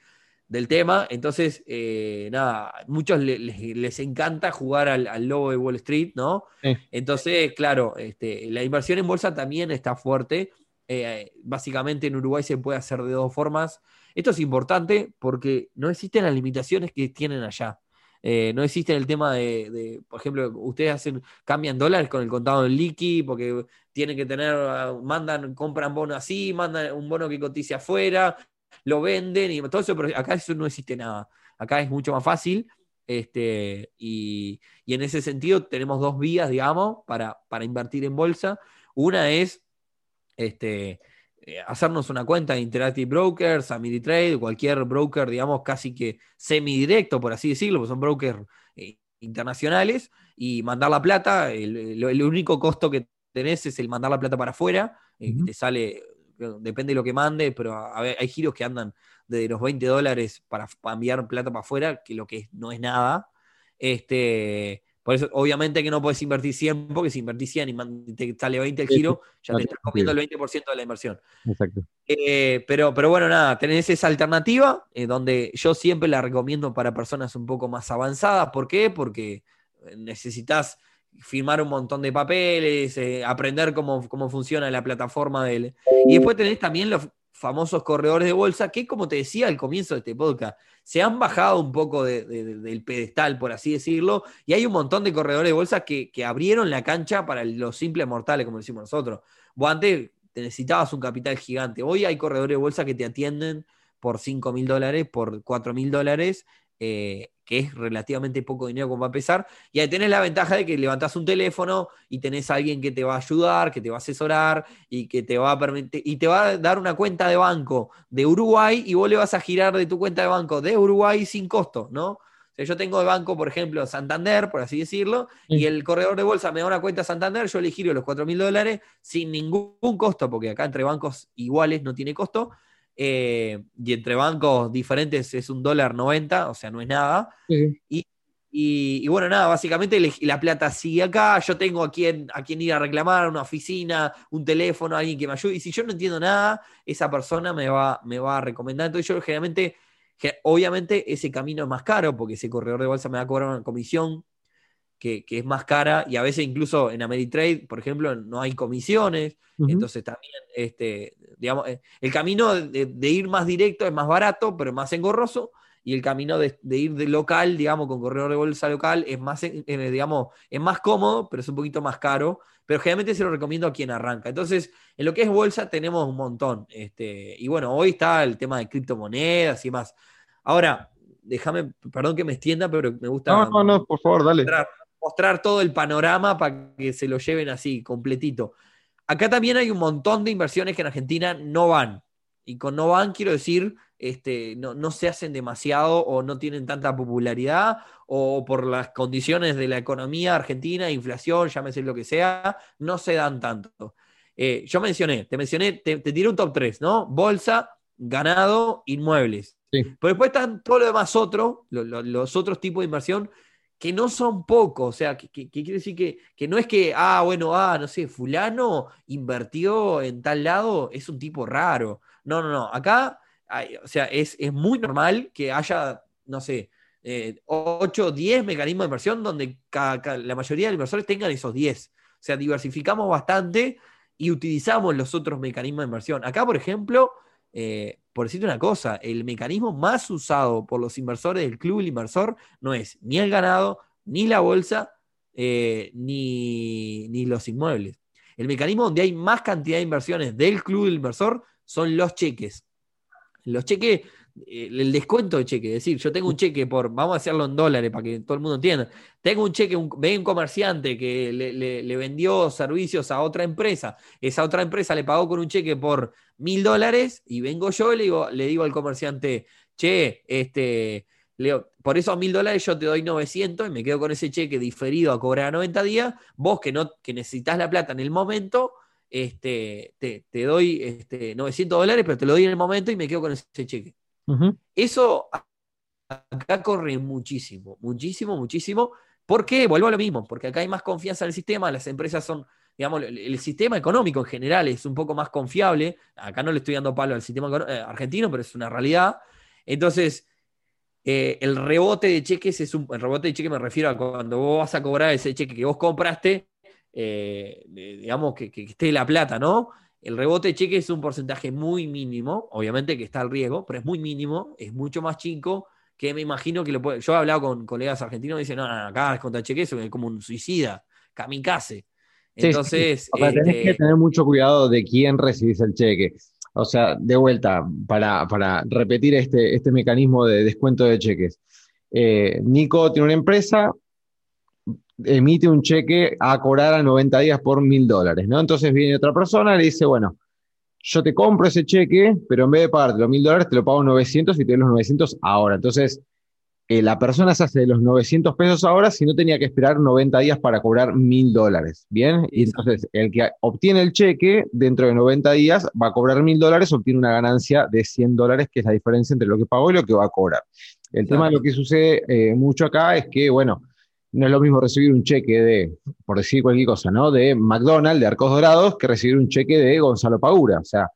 del tema, entonces, eh, nada, muchos les, encanta jugar al, lobo de Wall Street, ¿no? Entonces, claro, este, la inversión en bolsa también está fuerte eh, básicamente en Uruguay se puede hacer de dos formas. Esto es importante porque no existen las limitaciones que tienen allá. Eh, no existe el tema de, por ejemplo, ustedes hacen, cambian dólares con el contado en liqui porque tienen que tener, mandan, compran bono así, mandan un bono que cotice afuera, lo venden y todo eso, pero acá eso no existe nada. Acá es mucho más fácil. Este, y, en ese sentido tenemos dos vías, digamos, para, para invertir en bolsa. Una es este, eh, hacernos una cuenta de Interactive Brokers, Trade, cualquier broker, digamos, casi que semidirecto, por así decirlo, porque son brokers eh, internacionales, y mandar la plata, el, único costo que tenés es el mandar la plata para afuera, eh, te sale, depende de lo que mande, pero hay giros que andan de los 20 dólares para, enviar plata para afuera, que lo que no es nada. Este, Por eso, obviamente que no puedes invertir 100, porque si invertís 100 y te sale 20 el giro, ya te estás comiendo el 20% de la inversión.
Exacto.
Eh, pero, pero bueno, nada, tenés esa alternativa, eh, donde yo siempre la recomiendo para personas un poco más avanzadas. ¿Por qué? Porque necesitas firmar un montón de papeles, eh, aprender cómo, cómo funciona la plataforma del... Y después tenés también los famosos corredores de bolsa, que como te decía al comienzo de este podcast, se han bajado un poco del pedestal, por así decirlo, y hay un montón de corredores de bolsa que, abrieron la cancha para los simples mortales, como decimos nosotros. Vos antes te necesitabas un capital gigante, hoy hay corredores de bolsa que te atienden por 5 mil dólares, por 4 mil dólares, eh, que es relativamente poco dinero como va a pesar, y ahí tenés la ventaja de que levantás un teléfono y tenés a alguien que te va a ayudar, que te va a asesorar y que te va a permitir, y te va a dar una cuenta de banco de Uruguay y vos le vas a girar de tu cuenta de banco de Uruguay sin costo, ¿no? O sea, yo tengo de banco, por ejemplo, Santander, por así decirlo, y el corredor de bolsa me da una cuenta Santander, yo le giro los 4 mil dólares sin ningún costo, porque acá entre bancos iguales no tiene costo, eh, y entre bancos diferentes es un dólar 90, o sea, no es nada. Y, bueno, nada, básicamente la plata sigue acá, yo tengo a quien, a quien ir a reclamar, una oficina, un teléfono, alguien que me ayude, y si yo no entiendo nada, esa persona me va, me va a recomendar. Entonces yo generalmente, obviamente ese camino es más caro, porque ese corredor de bolsa me va a cobrar una comisión que, es más cara y a veces incluso en Ameritrade, por ejemplo, no hay comisiones, entonces también, este, digamos, eh, el camino de, ir más directo es más barato, pero más engorroso, y el camino de, ir de local, digamos, con corredor de bolsa local, es más, eh, digamos, es más cómodo, pero es un poquito más caro, pero generalmente se lo recomiendo a quien arranca. Entonces, en lo que es bolsa tenemos un montón, este, y bueno, hoy está el tema de criptomonedas y más. Ahora, déjame, perdón que me extienda, pero me gusta...
No, no, no, por favor, dale
mostrar todo el panorama para que se lo lleven así, completito. Acá también hay un montón de inversiones que en Argentina no van. Y con no van quiero decir, este, no, se hacen demasiado o no tienen tanta popularidad o por las condiciones de la economía argentina, inflación, llámese lo que sea, no se dan tanto. Eh, yo mencioné, te mencioné, te, tiré un top 3, ¿no? Bolsa, ganado, inmuebles. Pero después están todo lo demás otro, los otros tipos de inversión que no son pocos, o sea, que, quiere decir que, no es que, ah, bueno, ah, no sé, fulano invirtió en tal lado, es un tipo raro. No, no, no, acá, o sea, es, muy normal que haya, no sé, eh, 8, 10 mecanismos de inversión donde la mayoría de los inversores tengan esos 10. O sea, diversificamos bastante y utilizamos los otros mecanismos de inversión. Acá, por ejemplo, eh, por decirte una cosa, el mecanismo más usado por los inversores del club del inversor no es ni el ganado, ni la bolsa, eh, ni, ni, los inmuebles. El mecanismo donde hay más cantidad de inversiones del club del inversor son los cheques. Los cheques el descuento de cheque, es decir, yo tengo un cheque por, vamos a hacerlo en dólares para que todo el mundo entienda, tengo un cheque, un, ve un comerciante que le, vendió servicios a otra empresa, esa otra empresa le pagó con un cheque por mil dólares y vengo yo y le digo, le digo al comerciante, che, este, Leo, por esos mil dólares yo te doy 900 y me quedo con ese cheque diferido a cobrar a 90 días, vos que, no, que necesitas la plata en el momento, este, te, te doy este, 900 dólares, pero te lo doy en el momento y me quedo con ese cheque. Eso acá corre muchísimo, muchísimo, muchísimo. ¿Por qué? Vuelvo a lo mismo, porque acá hay más confianza en el sistema, las empresas son, digamos, el, sistema económico en general es un poco más confiable. Acá no le estoy dando palo al sistema eh, argentino, pero es una realidad. Entonces, eh, el rebote de cheques es un. El rebote de cheques me refiero a cuando vos vas a cobrar ese cheque que vos compraste, eh, digamos que, que, esté la plata, ¿no? El rebote de cheque es un porcentaje muy mínimo, obviamente que está al riesgo, pero es muy mínimo, es mucho más chico que me imagino que lo puede. Yo he hablado con colegas argentinos y dicen, no, no, acá es contra cheque, eso es como un suicida, kamikaze. Entonces.
tenés que este tener mucho cuidado de quién recibís el cheque. O sea, de vuelta, para, para repetir este, este mecanismo de descuento de cheques. Eh, Nico tiene una empresa, emite un cheque a cobrar a 90 días por mil dólares, ¿no? Entonces viene otra persona y le dice, bueno, yo te compro ese cheque, pero en vez de pagarte los mil dólares, te lo pago 900 y te doy los 900 ahora. Entonces, eh, la persona se hace de los 900 pesos ahora si no tenía que esperar 90 días para cobrar mil dólares, ¿bien? Y entonces, el que obtiene el cheque dentro de 90 días va a cobrar mil dólares, obtiene una ganancia de 100 dólares, que es la diferencia entre lo que pagó y lo que va a cobrar. El tema de lo que sucede eh, mucho acá es que, bueno, no es lo mismo recibir un cheque de, por decir cualquier cosa, ¿no? De McDonald's, de Arcos Dorados, que recibir un cheque de Gonzalo Pagura. O sea,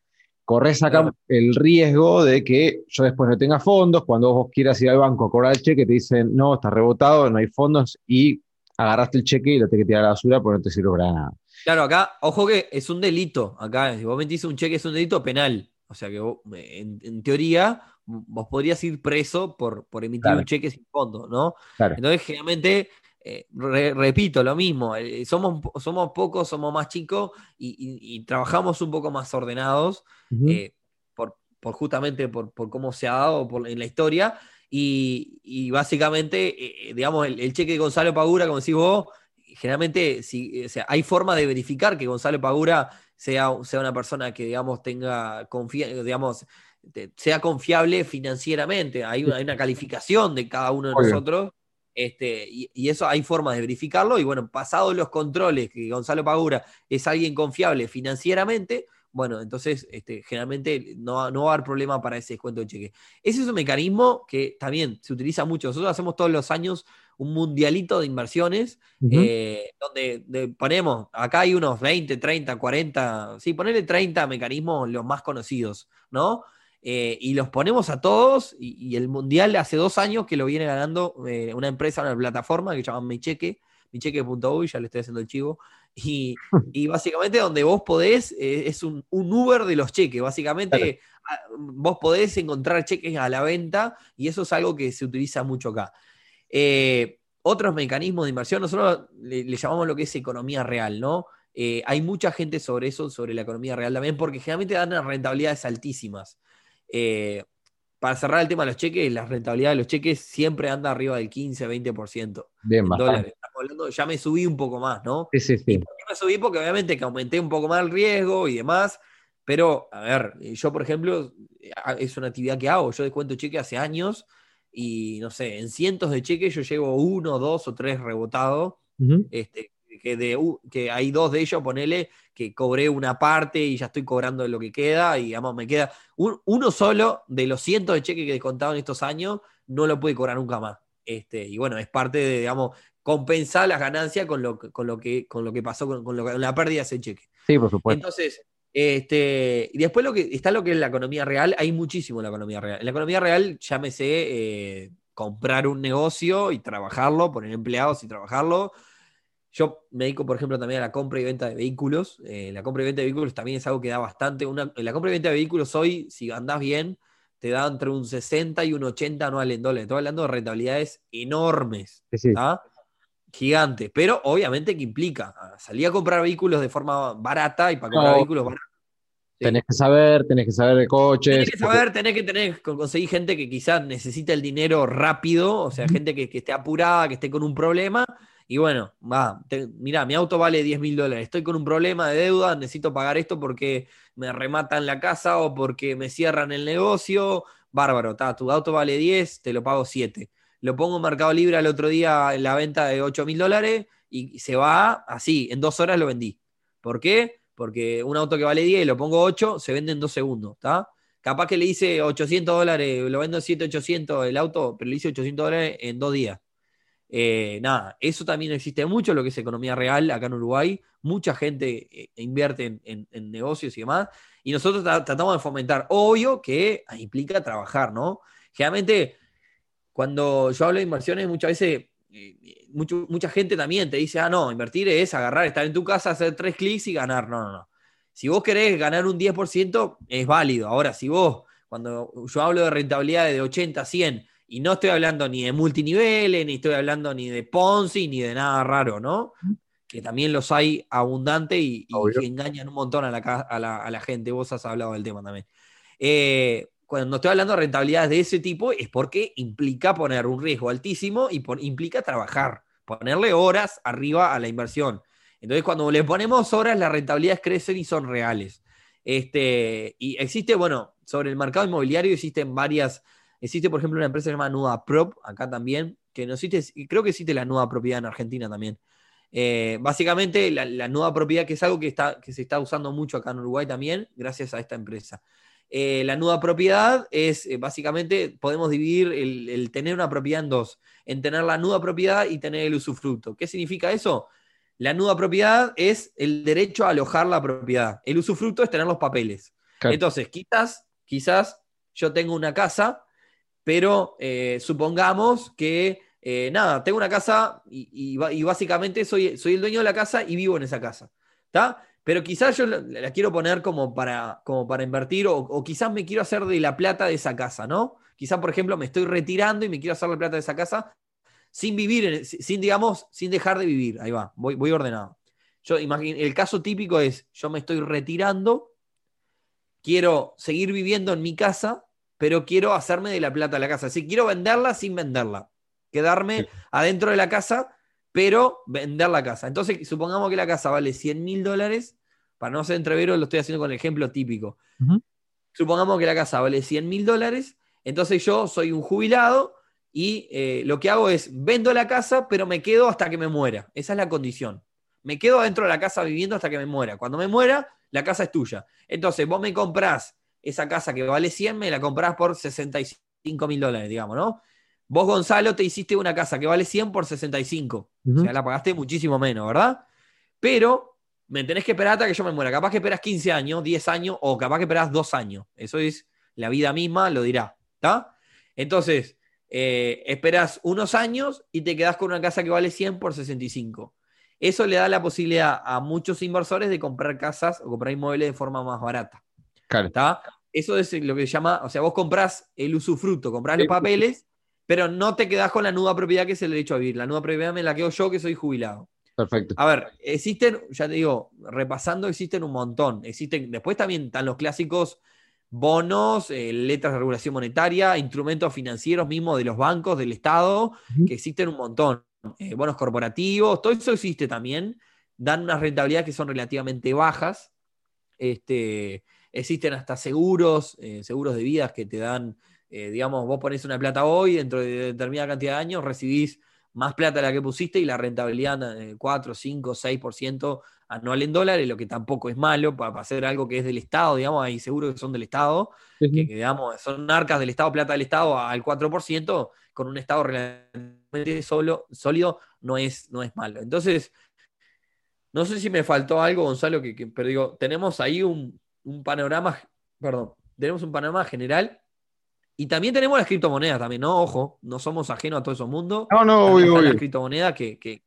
corres acá el riesgo de que yo después no tenga fondos, cuando vos quieras ir al banco a cobrar el cheque, te dicen, no, está rebotado, no hay fondos, y agarraste el cheque y lo tenés que tirar a la basura porque no te sirve para nada.
Claro, acá, ojo que es un delito. Acá, si vos mentís un cheque, es un delito penal. O sea que en, teoría, vos podrías ir preso por, por emitir un cheque sin fondo, ¿no? Entonces, generalmente, eh, repito, lo mismo. Eh, somos, somos pocos, somos más chicos y, trabajamos un poco más ordenados eh, por, por, justamente por, por, cómo se ha dado por, en la historia. Y, básicamente, digamos, el, el, cheque de Gonzalo Pagura, como decís vos, generalmente si, hay forma de verificar que Gonzalo Pagura sea, sea una persona que, digamos, tenga digamos, sea confiable financieramente. Hay una, hay una, calificación de cada uno de nosotros. Este, y, eso hay formas de verificarlo. Y bueno, pasados los controles que Gonzalo Pagura es alguien confiable financieramente, bueno, entonces este, generalmente no, no va a haber problema para ese descuento de cheque. Ese es un mecanismo que también se utiliza mucho. Nosotros hacemos todos los años un mundialito de inversiones, eh, donde ponemos, acá hay unos 20, 30, 40, sí, ponerle 30 mecanismos los más conocidos, ¿no? Eh, y los ponemos a todos, y, el mundial hace dos años que lo viene ganando eh, una empresa, una plataforma que se llama Micheque, micheque.uy, ya le estoy haciendo el chivo, y, básicamente donde vos podés, es un, Uber de los cheques, básicamente vos podés encontrar cheques a la venta, y eso es algo que se utiliza mucho acá. Eh, otros mecanismos de inversión, nosotros le, llamamos lo que es economía real, ¿no? Eh, hay mucha gente sobre eso, sobre la economía real también, porque generalmente dan rentabilidades altísimas. Eh, para cerrar el tema de los cheques, la rentabilidad de los cheques siempre anda arriba del 15-20%.
Bien,
dólares. ya me subí un poco más, ¿no?
Sí, sí, sí.
por qué me subí? Porque obviamente que aumenté un poco más el riesgo y demás. Pero, a ver, yo, por ejemplo, es una actividad que hago. Yo descuento cheques hace años y no sé, en cientos de cheques yo llevo uno, dos o tres rebotados, este, que, de, que hay dos de ellos, ponele, que cobré una parte y ya estoy cobrando lo que queda, y digamos, me queda uno solo de los cientos de cheques que he descontado en estos años, no lo pude cobrar nunca más. Este, y bueno, es parte de, digamos, compensar las ganancias con lo, con lo, que, con lo que pasó con, con, lo, la pérdida de ese cheque.
Sí, por supuesto.
Entonces, este, y después lo que está lo que es la economía real, hay muchísimo en la economía real. En la economía real, llámese eh, comprar un negocio y trabajarlo, poner empleados y trabajarlo. Yo me dedico, por ejemplo, también a la compra y venta de vehículos. Eh, la compra y venta de vehículos también es algo que da bastante. Una, la compra y venta de vehículos hoy, si andás bien, te da entre un 60 y un 80 anual en dólares. Estoy hablando de rentabilidades enormes. Sí, gigante, pero obviamente que implica ah, salir a comprar vehículos de forma barata y para comprar vehículos baratos.
Tenés que saber, tenés que saber de coches.
Tenés que saber, tenés que tener, conseguir gente que quizás necesita el dinero rápido, o sea, gente que, esté apurada, que esté con un problema. Y bueno, va, mira, mi auto vale 10 mil dólares, estoy con un problema de deuda, necesito pagar esto porque me rematan la casa o porque me cierran el negocio. Bárbaro, tu auto vale 10, te lo pago 7 lo pongo en Mercado Libre al otro día en la venta de 8 mil dólares y se va así, en dos horas lo vendí. ¿Por qué? Porque un auto que vale 10, lo pongo 8, se vende en dos segundos, ¿está? Capaz que le hice 800 dólares, lo vendo en 7, 800 el auto, pero le hice 800 dólares en dos días. Eh, nada, eso también existe mucho, lo que es economía real acá en Uruguay. Mucha gente eh, invierte en, en, negocios y demás. Y nosotros tratamos de fomentar. Obvio que implica trabajar, ¿no? Generalmente cuando yo hablo de inversiones, muchas veces, eh, mucha gente también te dice, ah, no, invertir es agarrar, estar en tu casa, hacer tres clics y ganar. No, no, no. Si vos querés ganar un 10%, es válido. Ahora, si vos, cuando yo hablo de rentabilidad de 80 a 100, y no estoy hablando ni de multiniveles, ni estoy hablando ni de Ponzi, ni de nada raro, ¿no? Que también los hay abundante y, que engañan un montón a la, a, la, a la, gente. Vos has hablado del tema también. Eh, cuando estoy hablando de rentabilidades de ese tipo, es porque implica poner un riesgo altísimo y implica trabajar, ponerle horas arriba a la inversión. Entonces, cuando le ponemos horas, las rentabilidades crecen y son reales. Este, y existe, bueno, sobre el mercado inmobiliario existen varias, existe por ejemplo una empresa llamada Nuda Prop, acá también, que no existe, creo que existe la nueva propiedad en Argentina también. Eh, básicamente, la, la, nueva propiedad, que es algo que, está, que se está usando mucho acá en Uruguay también, gracias a esta empresa. eh, la nuda propiedad es eh, básicamente, podemos dividir el, tener una propiedad en dos, en tener la nuda propiedad y tener el usufructo. ¿Qué significa eso? La nuda propiedad es el derecho a alojar la propiedad. El usufructo es tener los papeles. Entonces, quizás, quizás yo tengo una casa, pero eh, supongamos que, nada, tengo una casa y, básicamente soy, soy el dueño de la casa y vivo en esa casa. ¿Está? pero quizás yo la, quiero poner como para, como para invertir o, quizás me quiero hacer de la plata de esa casa, ¿no? Quizás, por ejemplo, me estoy retirando y me quiero hacer la plata de esa casa sin vivir, sin, digamos, sin dejar de vivir. Ahí va, voy, voy ordenado. Yo imagino, el caso típico es, yo me estoy retirando, quiero seguir viviendo en mi casa, pero quiero hacerme de la plata de la casa. Si quiero venderla sin venderla, quedarme adentro de la casa, pero vender la casa. Entonces, supongamos que la casa vale 100 mil dólares para no ser entrevero, lo estoy haciendo con el ejemplo típico. Supongamos que la casa vale 100 mil dólares, entonces yo soy un jubilado y eh, lo que hago es vendo la casa, pero me quedo hasta que me muera. Esa es la condición. Me quedo dentro de la casa viviendo hasta que me muera. Cuando me muera, la casa es tuya. Entonces, vos me comprás esa casa que vale 100, me la comprás por 65 mil dólares, digamos, ¿no? Vos, Gonzalo, te hiciste una casa que vale 100 por 65. O sea, la pagaste muchísimo menos, ¿verdad? Pero me tenés que esperar hasta que yo me muera. Capaz que esperas 15 años, 10 años, o capaz que esperas 2 años. Eso es la vida misma, lo dirá. ¿Está? Entonces, eh, esperas unos años y te quedas con una casa que vale 100 por 65. Eso le da la posibilidad a muchos inversores de comprar casas o comprar inmuebles de forma más barata. Claro. ¿Está? Eso es lo que se llama, o sea, vos comprás el usufructo, comprás los papeles, pero no te quedás con la nuda propiedad que es el derecho a vivir. La nuda propiedad me la quedo yo que soy jubilado.
Perfecto.
A ver, existen, ya te digo, repasando, existen un montón. Existen, después también están los clásicos bonos, eh, letras de regulación monetaria, instrumentos financieros mismos de los bancos, del Estado, que existen un montón. Eh, bonos corporativos, todo eso existe también. Dan unas rentabilidades que son relativamente bajas. Este, existen hasta seguros, eh, seguros de vidas que te dan, digamos, vos pones una plata hoy, dentro de determinada cantidad de años recibís más plata de la que pusiste y la rentabilidad 4, 5, 6% anual en dólares, lo que tampoco es malo para, hacer algo que es del Estado, digamos, hay seguros que son del Estado, que, digamos, son arcas del Estado, plata del Estado al 4%, con un Estado relativamente solo, sólido, no es, no es malo. Entonces, no sé si me faltó algo, Gonzalo, que, pero digo, tenemos ahí un, un panorama, perdón, tenemos un panorama general y también tenemos las criptomonedas también, ¿no? Ojo, no somos ajenos a todo ese mundo.
No, no, obvio,
Las criptomonedas que, que,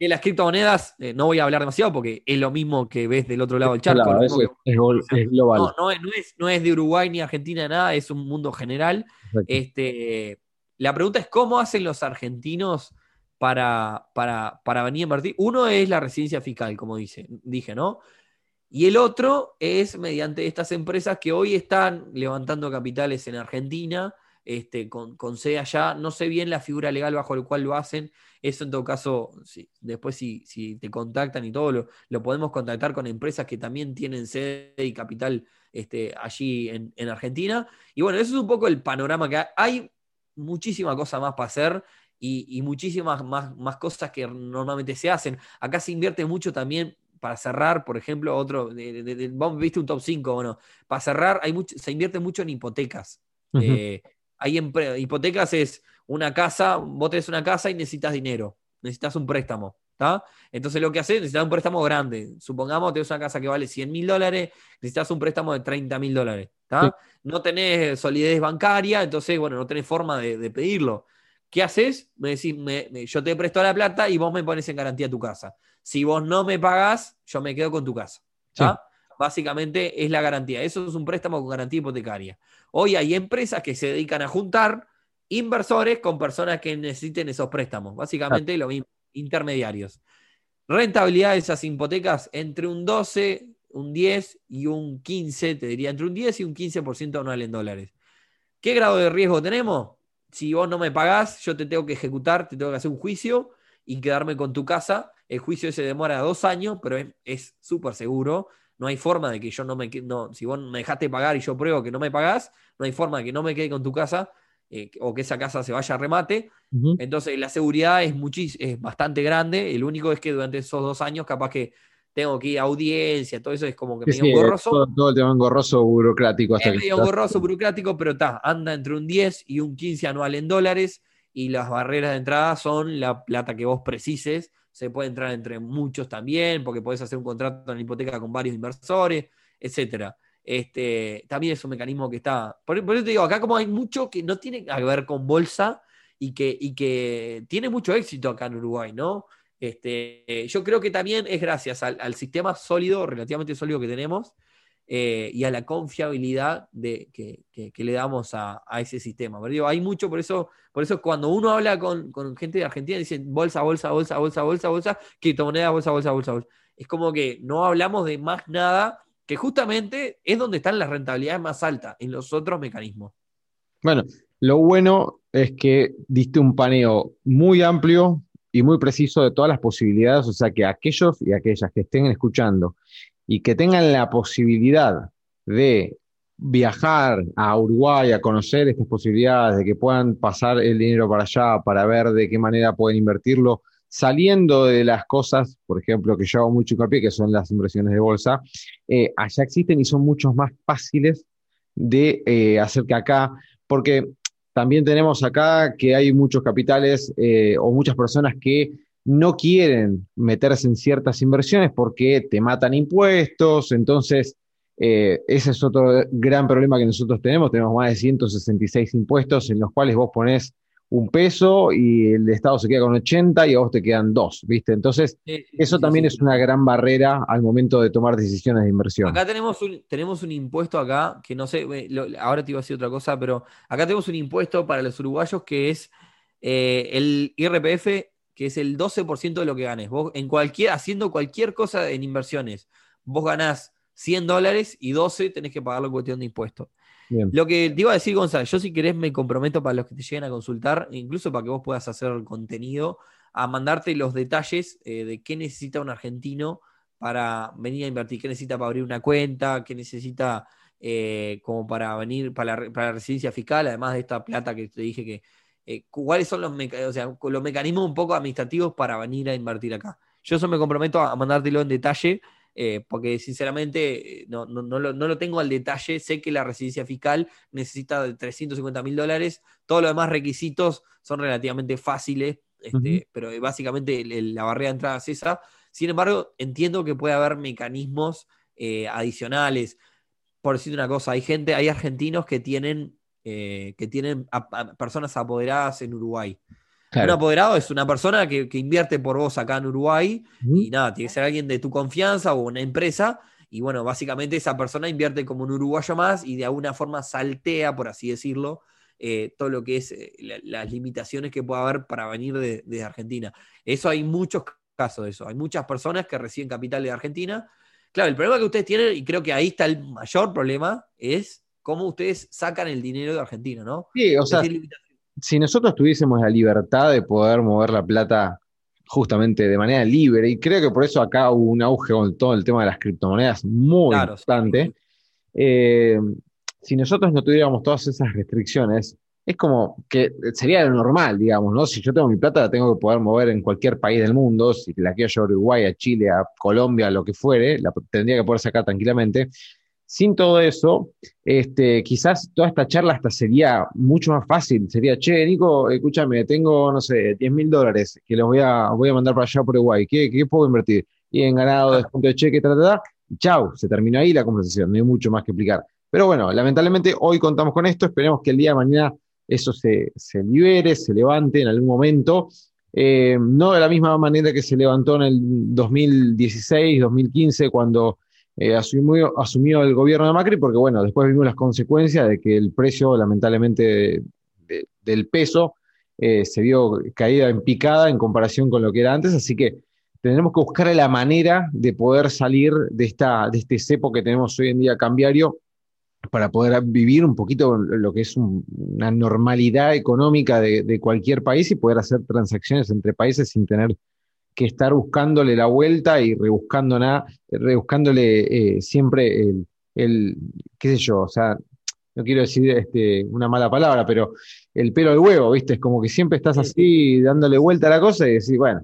las criptomonedas, eh, no voy a hablar demasiado porque es lo mismo que ves del otro lado del charco.
Claro, es, global.
No, no, es, no, es, de Uruguay ni Argentina, nada, es un mundo general. Este, la pregunta es, ¿cómo hacen los argentinos para, para, para venir a invertir? Uno es la residencia fiscal, como dice, dije, ¿no? Y el otro es mediante estas empresas que hoy están levantando capitales en Argentina, este, con, con sede allá. No sé bien la figura legal bajo la cual lo hacen. Eso en todo caso, después si, si, te contactan y todo, lo, lo, podemos contactar con empresas que también tienen sede y capital este, allí en, Argentina. Y bueno, eso es un poco el panorama que hay. Hay muchísima cosa más para hacer. Y, y muchísimas más, más cosas que normalmente se hacen. Acá se invierte mucho también para cerrar, por ejemplo, otro, vos viste un top 5, bueno, para cerrar hay mucho, se invierte mucho en hipotecas. Eh, hay hipotecas es una casa, vos tenés una casa y necesitas dinero, necesitas un préstamo. ¿está? Entonces lo que haces, necesitas un préstamo grande. Supongamos que tenés una casa que vale 100 mil dólares, necesitas un préstamo de 30 mil dólares. No tenés solidez bancaria, entonces, bueno, no tenés forma de, pedirlo. ¿Qué haces? Me decís, yo te presto la plata y vos me pones en garantía tu casa. Si vos no me pagás, yo me quedo con tu casa. Básicamente es la garantía. Eso es un préstamo con garantía hipotecaria. Hoy hay empresas que se dedican a juntar inversores con personas que necesiten esos préstamos. Básicamente lo mismo, intermediarios. Rentabilidad de esas hipotecas entre un 12, un 10 y un 15, te diría, entre un 10 y un 15% anual en dólares. ¿Qué grado de riesgo tenemos? Si vos no me pagás, yo te tengo que ejecutar, te tengo que hacer un juicio y quedarme con tu casa el juicio se demora dos años, pero es súper seguro. No hay forma de que yo no me no, si vos me dejaste pagar y yo pruebo que no me pagás, no hay forma de que no me quede con tu casa eh, o que esa casa se vaya a remate. Entonces la seguridad es, es bastante grande. El único es que durante esos dos años capaz que tengo que ir a audiencia, todo eso es como que medio engorroso.
Todo, el tema engorroso burocrático.
Hasta es medio engorroso burocrático, pero está, anda entre un 10 y un 15 anual en dólares y las barreras de entrada son la plata que vos precises. Se puede entrar entre muchos también, porque podés hacer un contrato en hipoteca con varios inversores, etcétera. Este, también es un mecanismo que está. Por, eso te digo, acá como hay mucho que no tiene que ver con bolsa y que, y que tiene mucho éxito acá en Uruguay, ¿no? Este, yo creo que también es gracias al, sistema sólido, relativamente sólido que tenemos, eh, y a la confiabilidad de, que, le damos a, ese sistema. Pero hay mucho, por eso, por eso cuando uno habla con, gente de Argentina, dicen bolsa, bolsa, bolsa, bolsa, bolsa, bolsa, criptomonedas, bolsa, bolsa, bolsa, bolsa. Es como que no hablamos de más nada, que justamente es donde están las rentabilidades más altas, en los otros mecanismos.
Bueno, lo bueno es que diste un paneo muy amplio y muy preciso de todas las posibilidades, o sea que aquellos y aquellas que estén escuchando y que tengan la posibilidad de viajar a Uruguay a conocer estas posibilidades, de que puedan pasar el dinero para allá para ver de qué manera pueden invertirlo, saliendo de las cosas, por ejemplo, que yo hago mucho hincapié, que son las inversiones de bolsa, eh, allá existen y son mucho más fáciles de eh, hacer que acá, porque también tenemos acá que hay muchos capitales eh, o muchas personas que no quieren meterse en ciertas inversiones porque te matan impuestos, entonces eh, ese es otro gran problema que nosotros tenemos, tenemos más de 166 impuestos en los cuales vos ponés un peso y el Estado se queda con 80 y a vos te quedan dos, ¿viste? Entonces, eso también es una gran barrera al momento de tomar decisiones de inversión.
Acá tenemos un, tenemos un impuesto acá, que no sé, ahora te iba a decir otra cosa, pero acá tenemos un impuesto para los uruguayos que es eh, el IRPF, que es el 12% de lo que ganes. Vos en cualquier, haciendo cualquier cosa en inversiones, vos ganás 100 dólares y 12 tenés que pagarlo en cuestión de impuestos. Lo que te iba a decir, Gonzalo, yo si querés me comprometo para los que te lleguen a consultar, incluso para que vos puedas hacer el contenido, a mandarte los detalles eh, de qué necesita un argentino para venir a invertir, qué necesita para abrir una cuenta, qué necesita eh, como para venir para la, residencia fiscal, además de esta plata que te dije que... Eh, ¿Cuáles son los, los mecanismos un poco administrativos para venir a invertir acá? Yo eso me comprometo a mandártelo en detalle eh, porque sinceramente eh, no, lo, tengo al detalle. Sé que la residencia fiscal necesita de 350 mil dólares. Todos los demás requisitos son relativamente fáciles, este, pero básicamente la barrera de entrada es esa. Sin embargo, entiendo que puede haber mecanismos eh, adicionales. Por decir una cosa, hay gente, hay argentinos que tienen, que tienen personas apoderadas en Uruguay. Un apoderado es una persona que, invierte por vos acá en Uruguay y nada, tiene que ser alguien de tu confianza o una empresa. Y bueno, básicamente esa persona invierte como un uruguayo más y de alguna forma saltea, por así decirlo, eh, todo lo que es eh, las limitaciones que pueda haber para venir de, Argentina. Eso hay muchos casos de eso. Hay muchas personas que reciben capital de Argentina. Claro, el problema que ustedes tienen, y creo que ahí está el mayor problema, es cómo ustedes sacan el dinero de Argentina, ¿no?
Sí, o sea, si nosotros tuviésemos la libertad de poder mover la plata justamente de manera libre, y creo que por eso acá hubo un auge con todo el tema de las criptomonedas muy importante, eh, si nosotros no tuviéramos todas esas restricciones, es como que sería lo normal, digamos, ¿no? Si yo tengo mi plata, la tengo que poder mover en cualquier país del mundo, si la quiero llevar a Uruguay, a Chile, a Colombia, lo que fuere, la tendría que poder sacar tranquilamente. Sin todo eso, este, quizás toda esta charla hasta sería mucho más fácil. Sería, che, Nico, escúchame, tengo, no sé, 10 mil dólares que los voy a, voy a mandar para allá por Uruguay. ¿Qué, ¿Qué, puedo invertir? Y en ganado, descuento de cheque, ta, ta, chau, se terminó ahí la conversación. No hay mucho más que explicar. Pero bueno, lamentablemente hoy contamos con esto. Esperemos que el día de mañana eso se, se libere, se levante en algún momento. Eh, no de la misma manera que se levantó en el 2016, 2015, cuando eh, asumió, asumió, el gobierno de Macri, porque bueno, después vimos las consecuencias de que el precio, lamentablemente, del peso eh, se vio caída en picada en comparación con lo que era antes, así que tendremos que buscar la manera de poder salir de, esta, de este cepo que tenemos hoy en día cambiario para poder vivir un poquito lo que es una normalidad económica de, de, cualquier país y poder hacer transacciones entre países sin tener que estar buscándole la vuelta y rebuscándole eh, siempre el, el, qué sé yo, o sea, no quiero decir este, una mala palabra, pero el pelo al huevo, ¿viste? Es como que siempre estás así dándole vuelta a la cosa y decís, bueno.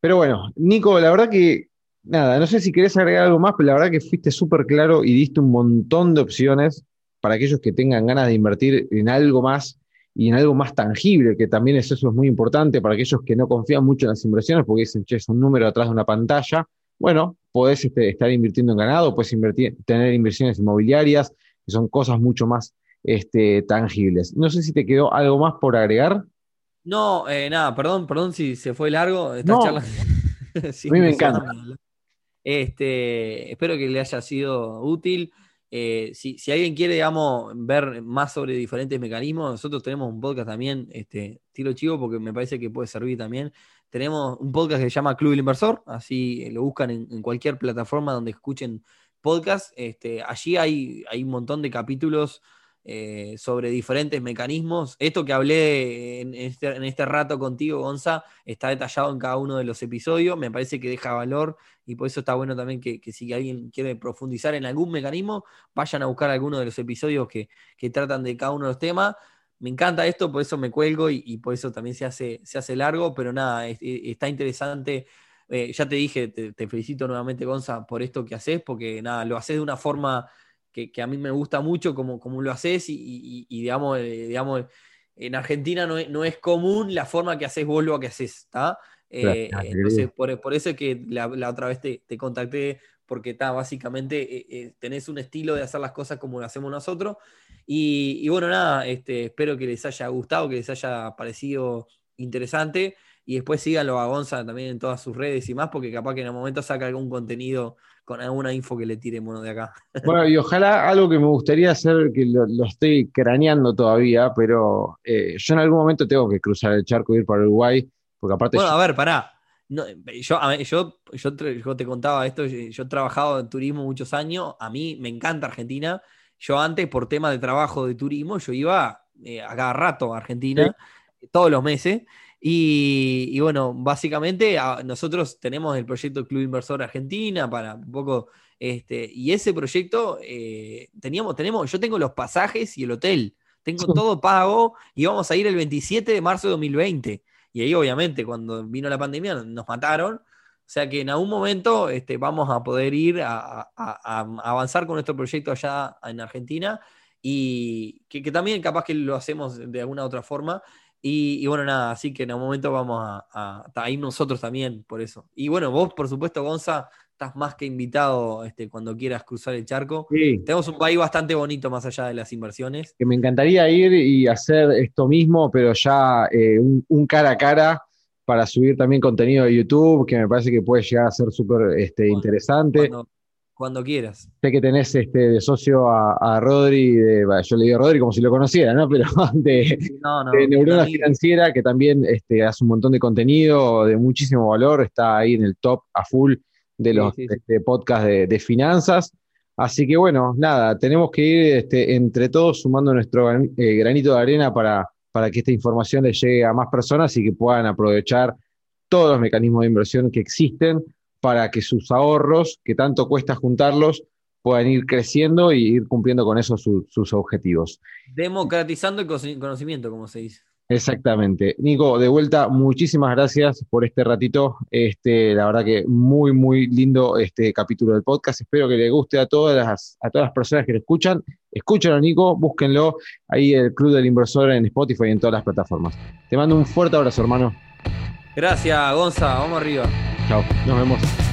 Pero bueno, Nico, la verdad que nada, no sé si querés agregar algo más, pero la verdad que fuiste súper claro y diste un montón de opciones para aquellos que tengan ganas de invertir en algo más y en algo más tangible, que también es eso es muy importante para aquellos que no confían mucho en las inversiones, porque dicen, che, es un número atrás de una pantalla. Bueno, podés este, estar invirtiendo en ganado, puedes invertir, tener inversiones inmobiliarias, que son cosas mucho más este, tangibles. No sé si te quedó algo más por agregar.
No, eh, nada, perdón, perdón si se fue largo esta charla.
a mí me encanta.
Este, espero que le haya sido útil. Eh, si, alguien quiere, ver más sobre diferentes mecanismos, nosotros tenemos un podcast también, este, tiro chivo, porque me parece que puede servir también. Tenemos un podcast que se llama Club del Inversor, así lo buscan en, cualquier plataforma donde escuchen podcast. Este, allí hay, hay un montón de capítulos eh, sobre diferentes mecanismos. Esto que hablé este, en este, rato contigo, Gonza, está detallado en cada uno de los episodios. Me parece que deja valor y por eso está bueno también que, si alguien quiere profundizar en algún mecanismo, vayan a buscar alguno de los episodios que, tratan de cada uno de los temas. Me encanta esto, por eso me cuelgo y, por eso también se hace, se hace largo, pero nada, está interesante. Eh, ya te dije, te, te, felicito nuevamente, Gonza, por esto que haces, porque nada, lo haces de una forma que, a mí me gusta mucho como, como lo haces y, digamos, eh, digamos, en Argentina no es, no es, común la forma que haces vos lo que haces, ¿está? Eh, entonces, por, por, eso es que la, otra vez te, te contacté, porque está, básicamente eh, tenés un estilo de hacer las cosas como lo hacemos nosotros. Y, y, bueno, nada, este, espero que les haya gustado, que les haya parecido interesante. Y después síganlo a Gonza también en todas sus redes y más, porque capaz que en el momento saca algún contenido con alguna info que le tiremos de acá.
Bueno, y ojalá algo que me gustaría hacer, que lo, estoy craneando todavía, pero eh, yo en algún momento tengo que cruzar el charco y ir para Uruguay, porque aparte...
Bueno, a ver, pará. yo, yo, yo, te contaba esto, yo he trabajado en turismo muchos años, a mí me encanta Argentina. Yo antes, por tema de trabajo de turismo, yo iba eh, a cada rato a Argentina, todos los meses. Y, bueno, básicamente nosotros tenemos el proyecto Club Inversor Argentina para un poco, este, y ese proyecto eh, teníamos, tenemos, yo tengo los pasajes y el hotel, tengo todo pago y vamos a ir el 27 de marzo de 2020. Y ahí obviamente cuando vino la pandemia nos mataron. O sea que en algún momento este, vamos a poder ir a, avanzar con nuestro proyecto allá en Argentina y que, que, también capaz que lo hacemos de alguna otra forma y, bueno, nada, así que en un momento vamos a, a, ir nosotros también por eso. Y bueno, vos, por supuesto, Gonza, estás más que invitado este, cuando quieras cruzar el charco. Tenemos un país bastante bonito más allá de las inversiones.
Que me encantaría ir y hacer esto mismo, pero ya eh, un, cara a cara para subir también contenido de YouTube, que me parece que puede llegar a ser súper este, interesante.
Cuando quieras.
Sé que tenés este, de socio a, Rodri, de, yo le digo a Rodri como si lo conociera, ¿no? Pero de, Neurona Financiera, que también este, hace un montón de contenido de muchísimo valor, está ahí en el top a full de los este, podcasts de, finanzas. Así que bueno, nada, tenemos que ir este, entre todos sumando nuestro eh, granito de arena para, para que esta información le llegue a más personas y que puedan aprovechar todos los mecanismos de inversión que existen para que sus ahorros, que tanto cuesta juntarlos, puedan ir creciendo y ir cumpliendo con eso sus objetivos.
Democratizando el conocimiento, como se dice.
Exactamente. Nico, de vuelta, muchísimas gracias por este ratito. Este, la verdad que muy, muy lindo este capítulo del podcast. Espero que le guste a todas las, a todas las personas que lo escuchan. Escúchenlo, Nico, búsquenlo ahí el Club del Inversor en Spotify y en todas las plataformas. Te mando un fuerte abrazo, hermano.
Gracias, Gonza. Vamos arriba.
Chao. Nos vemos.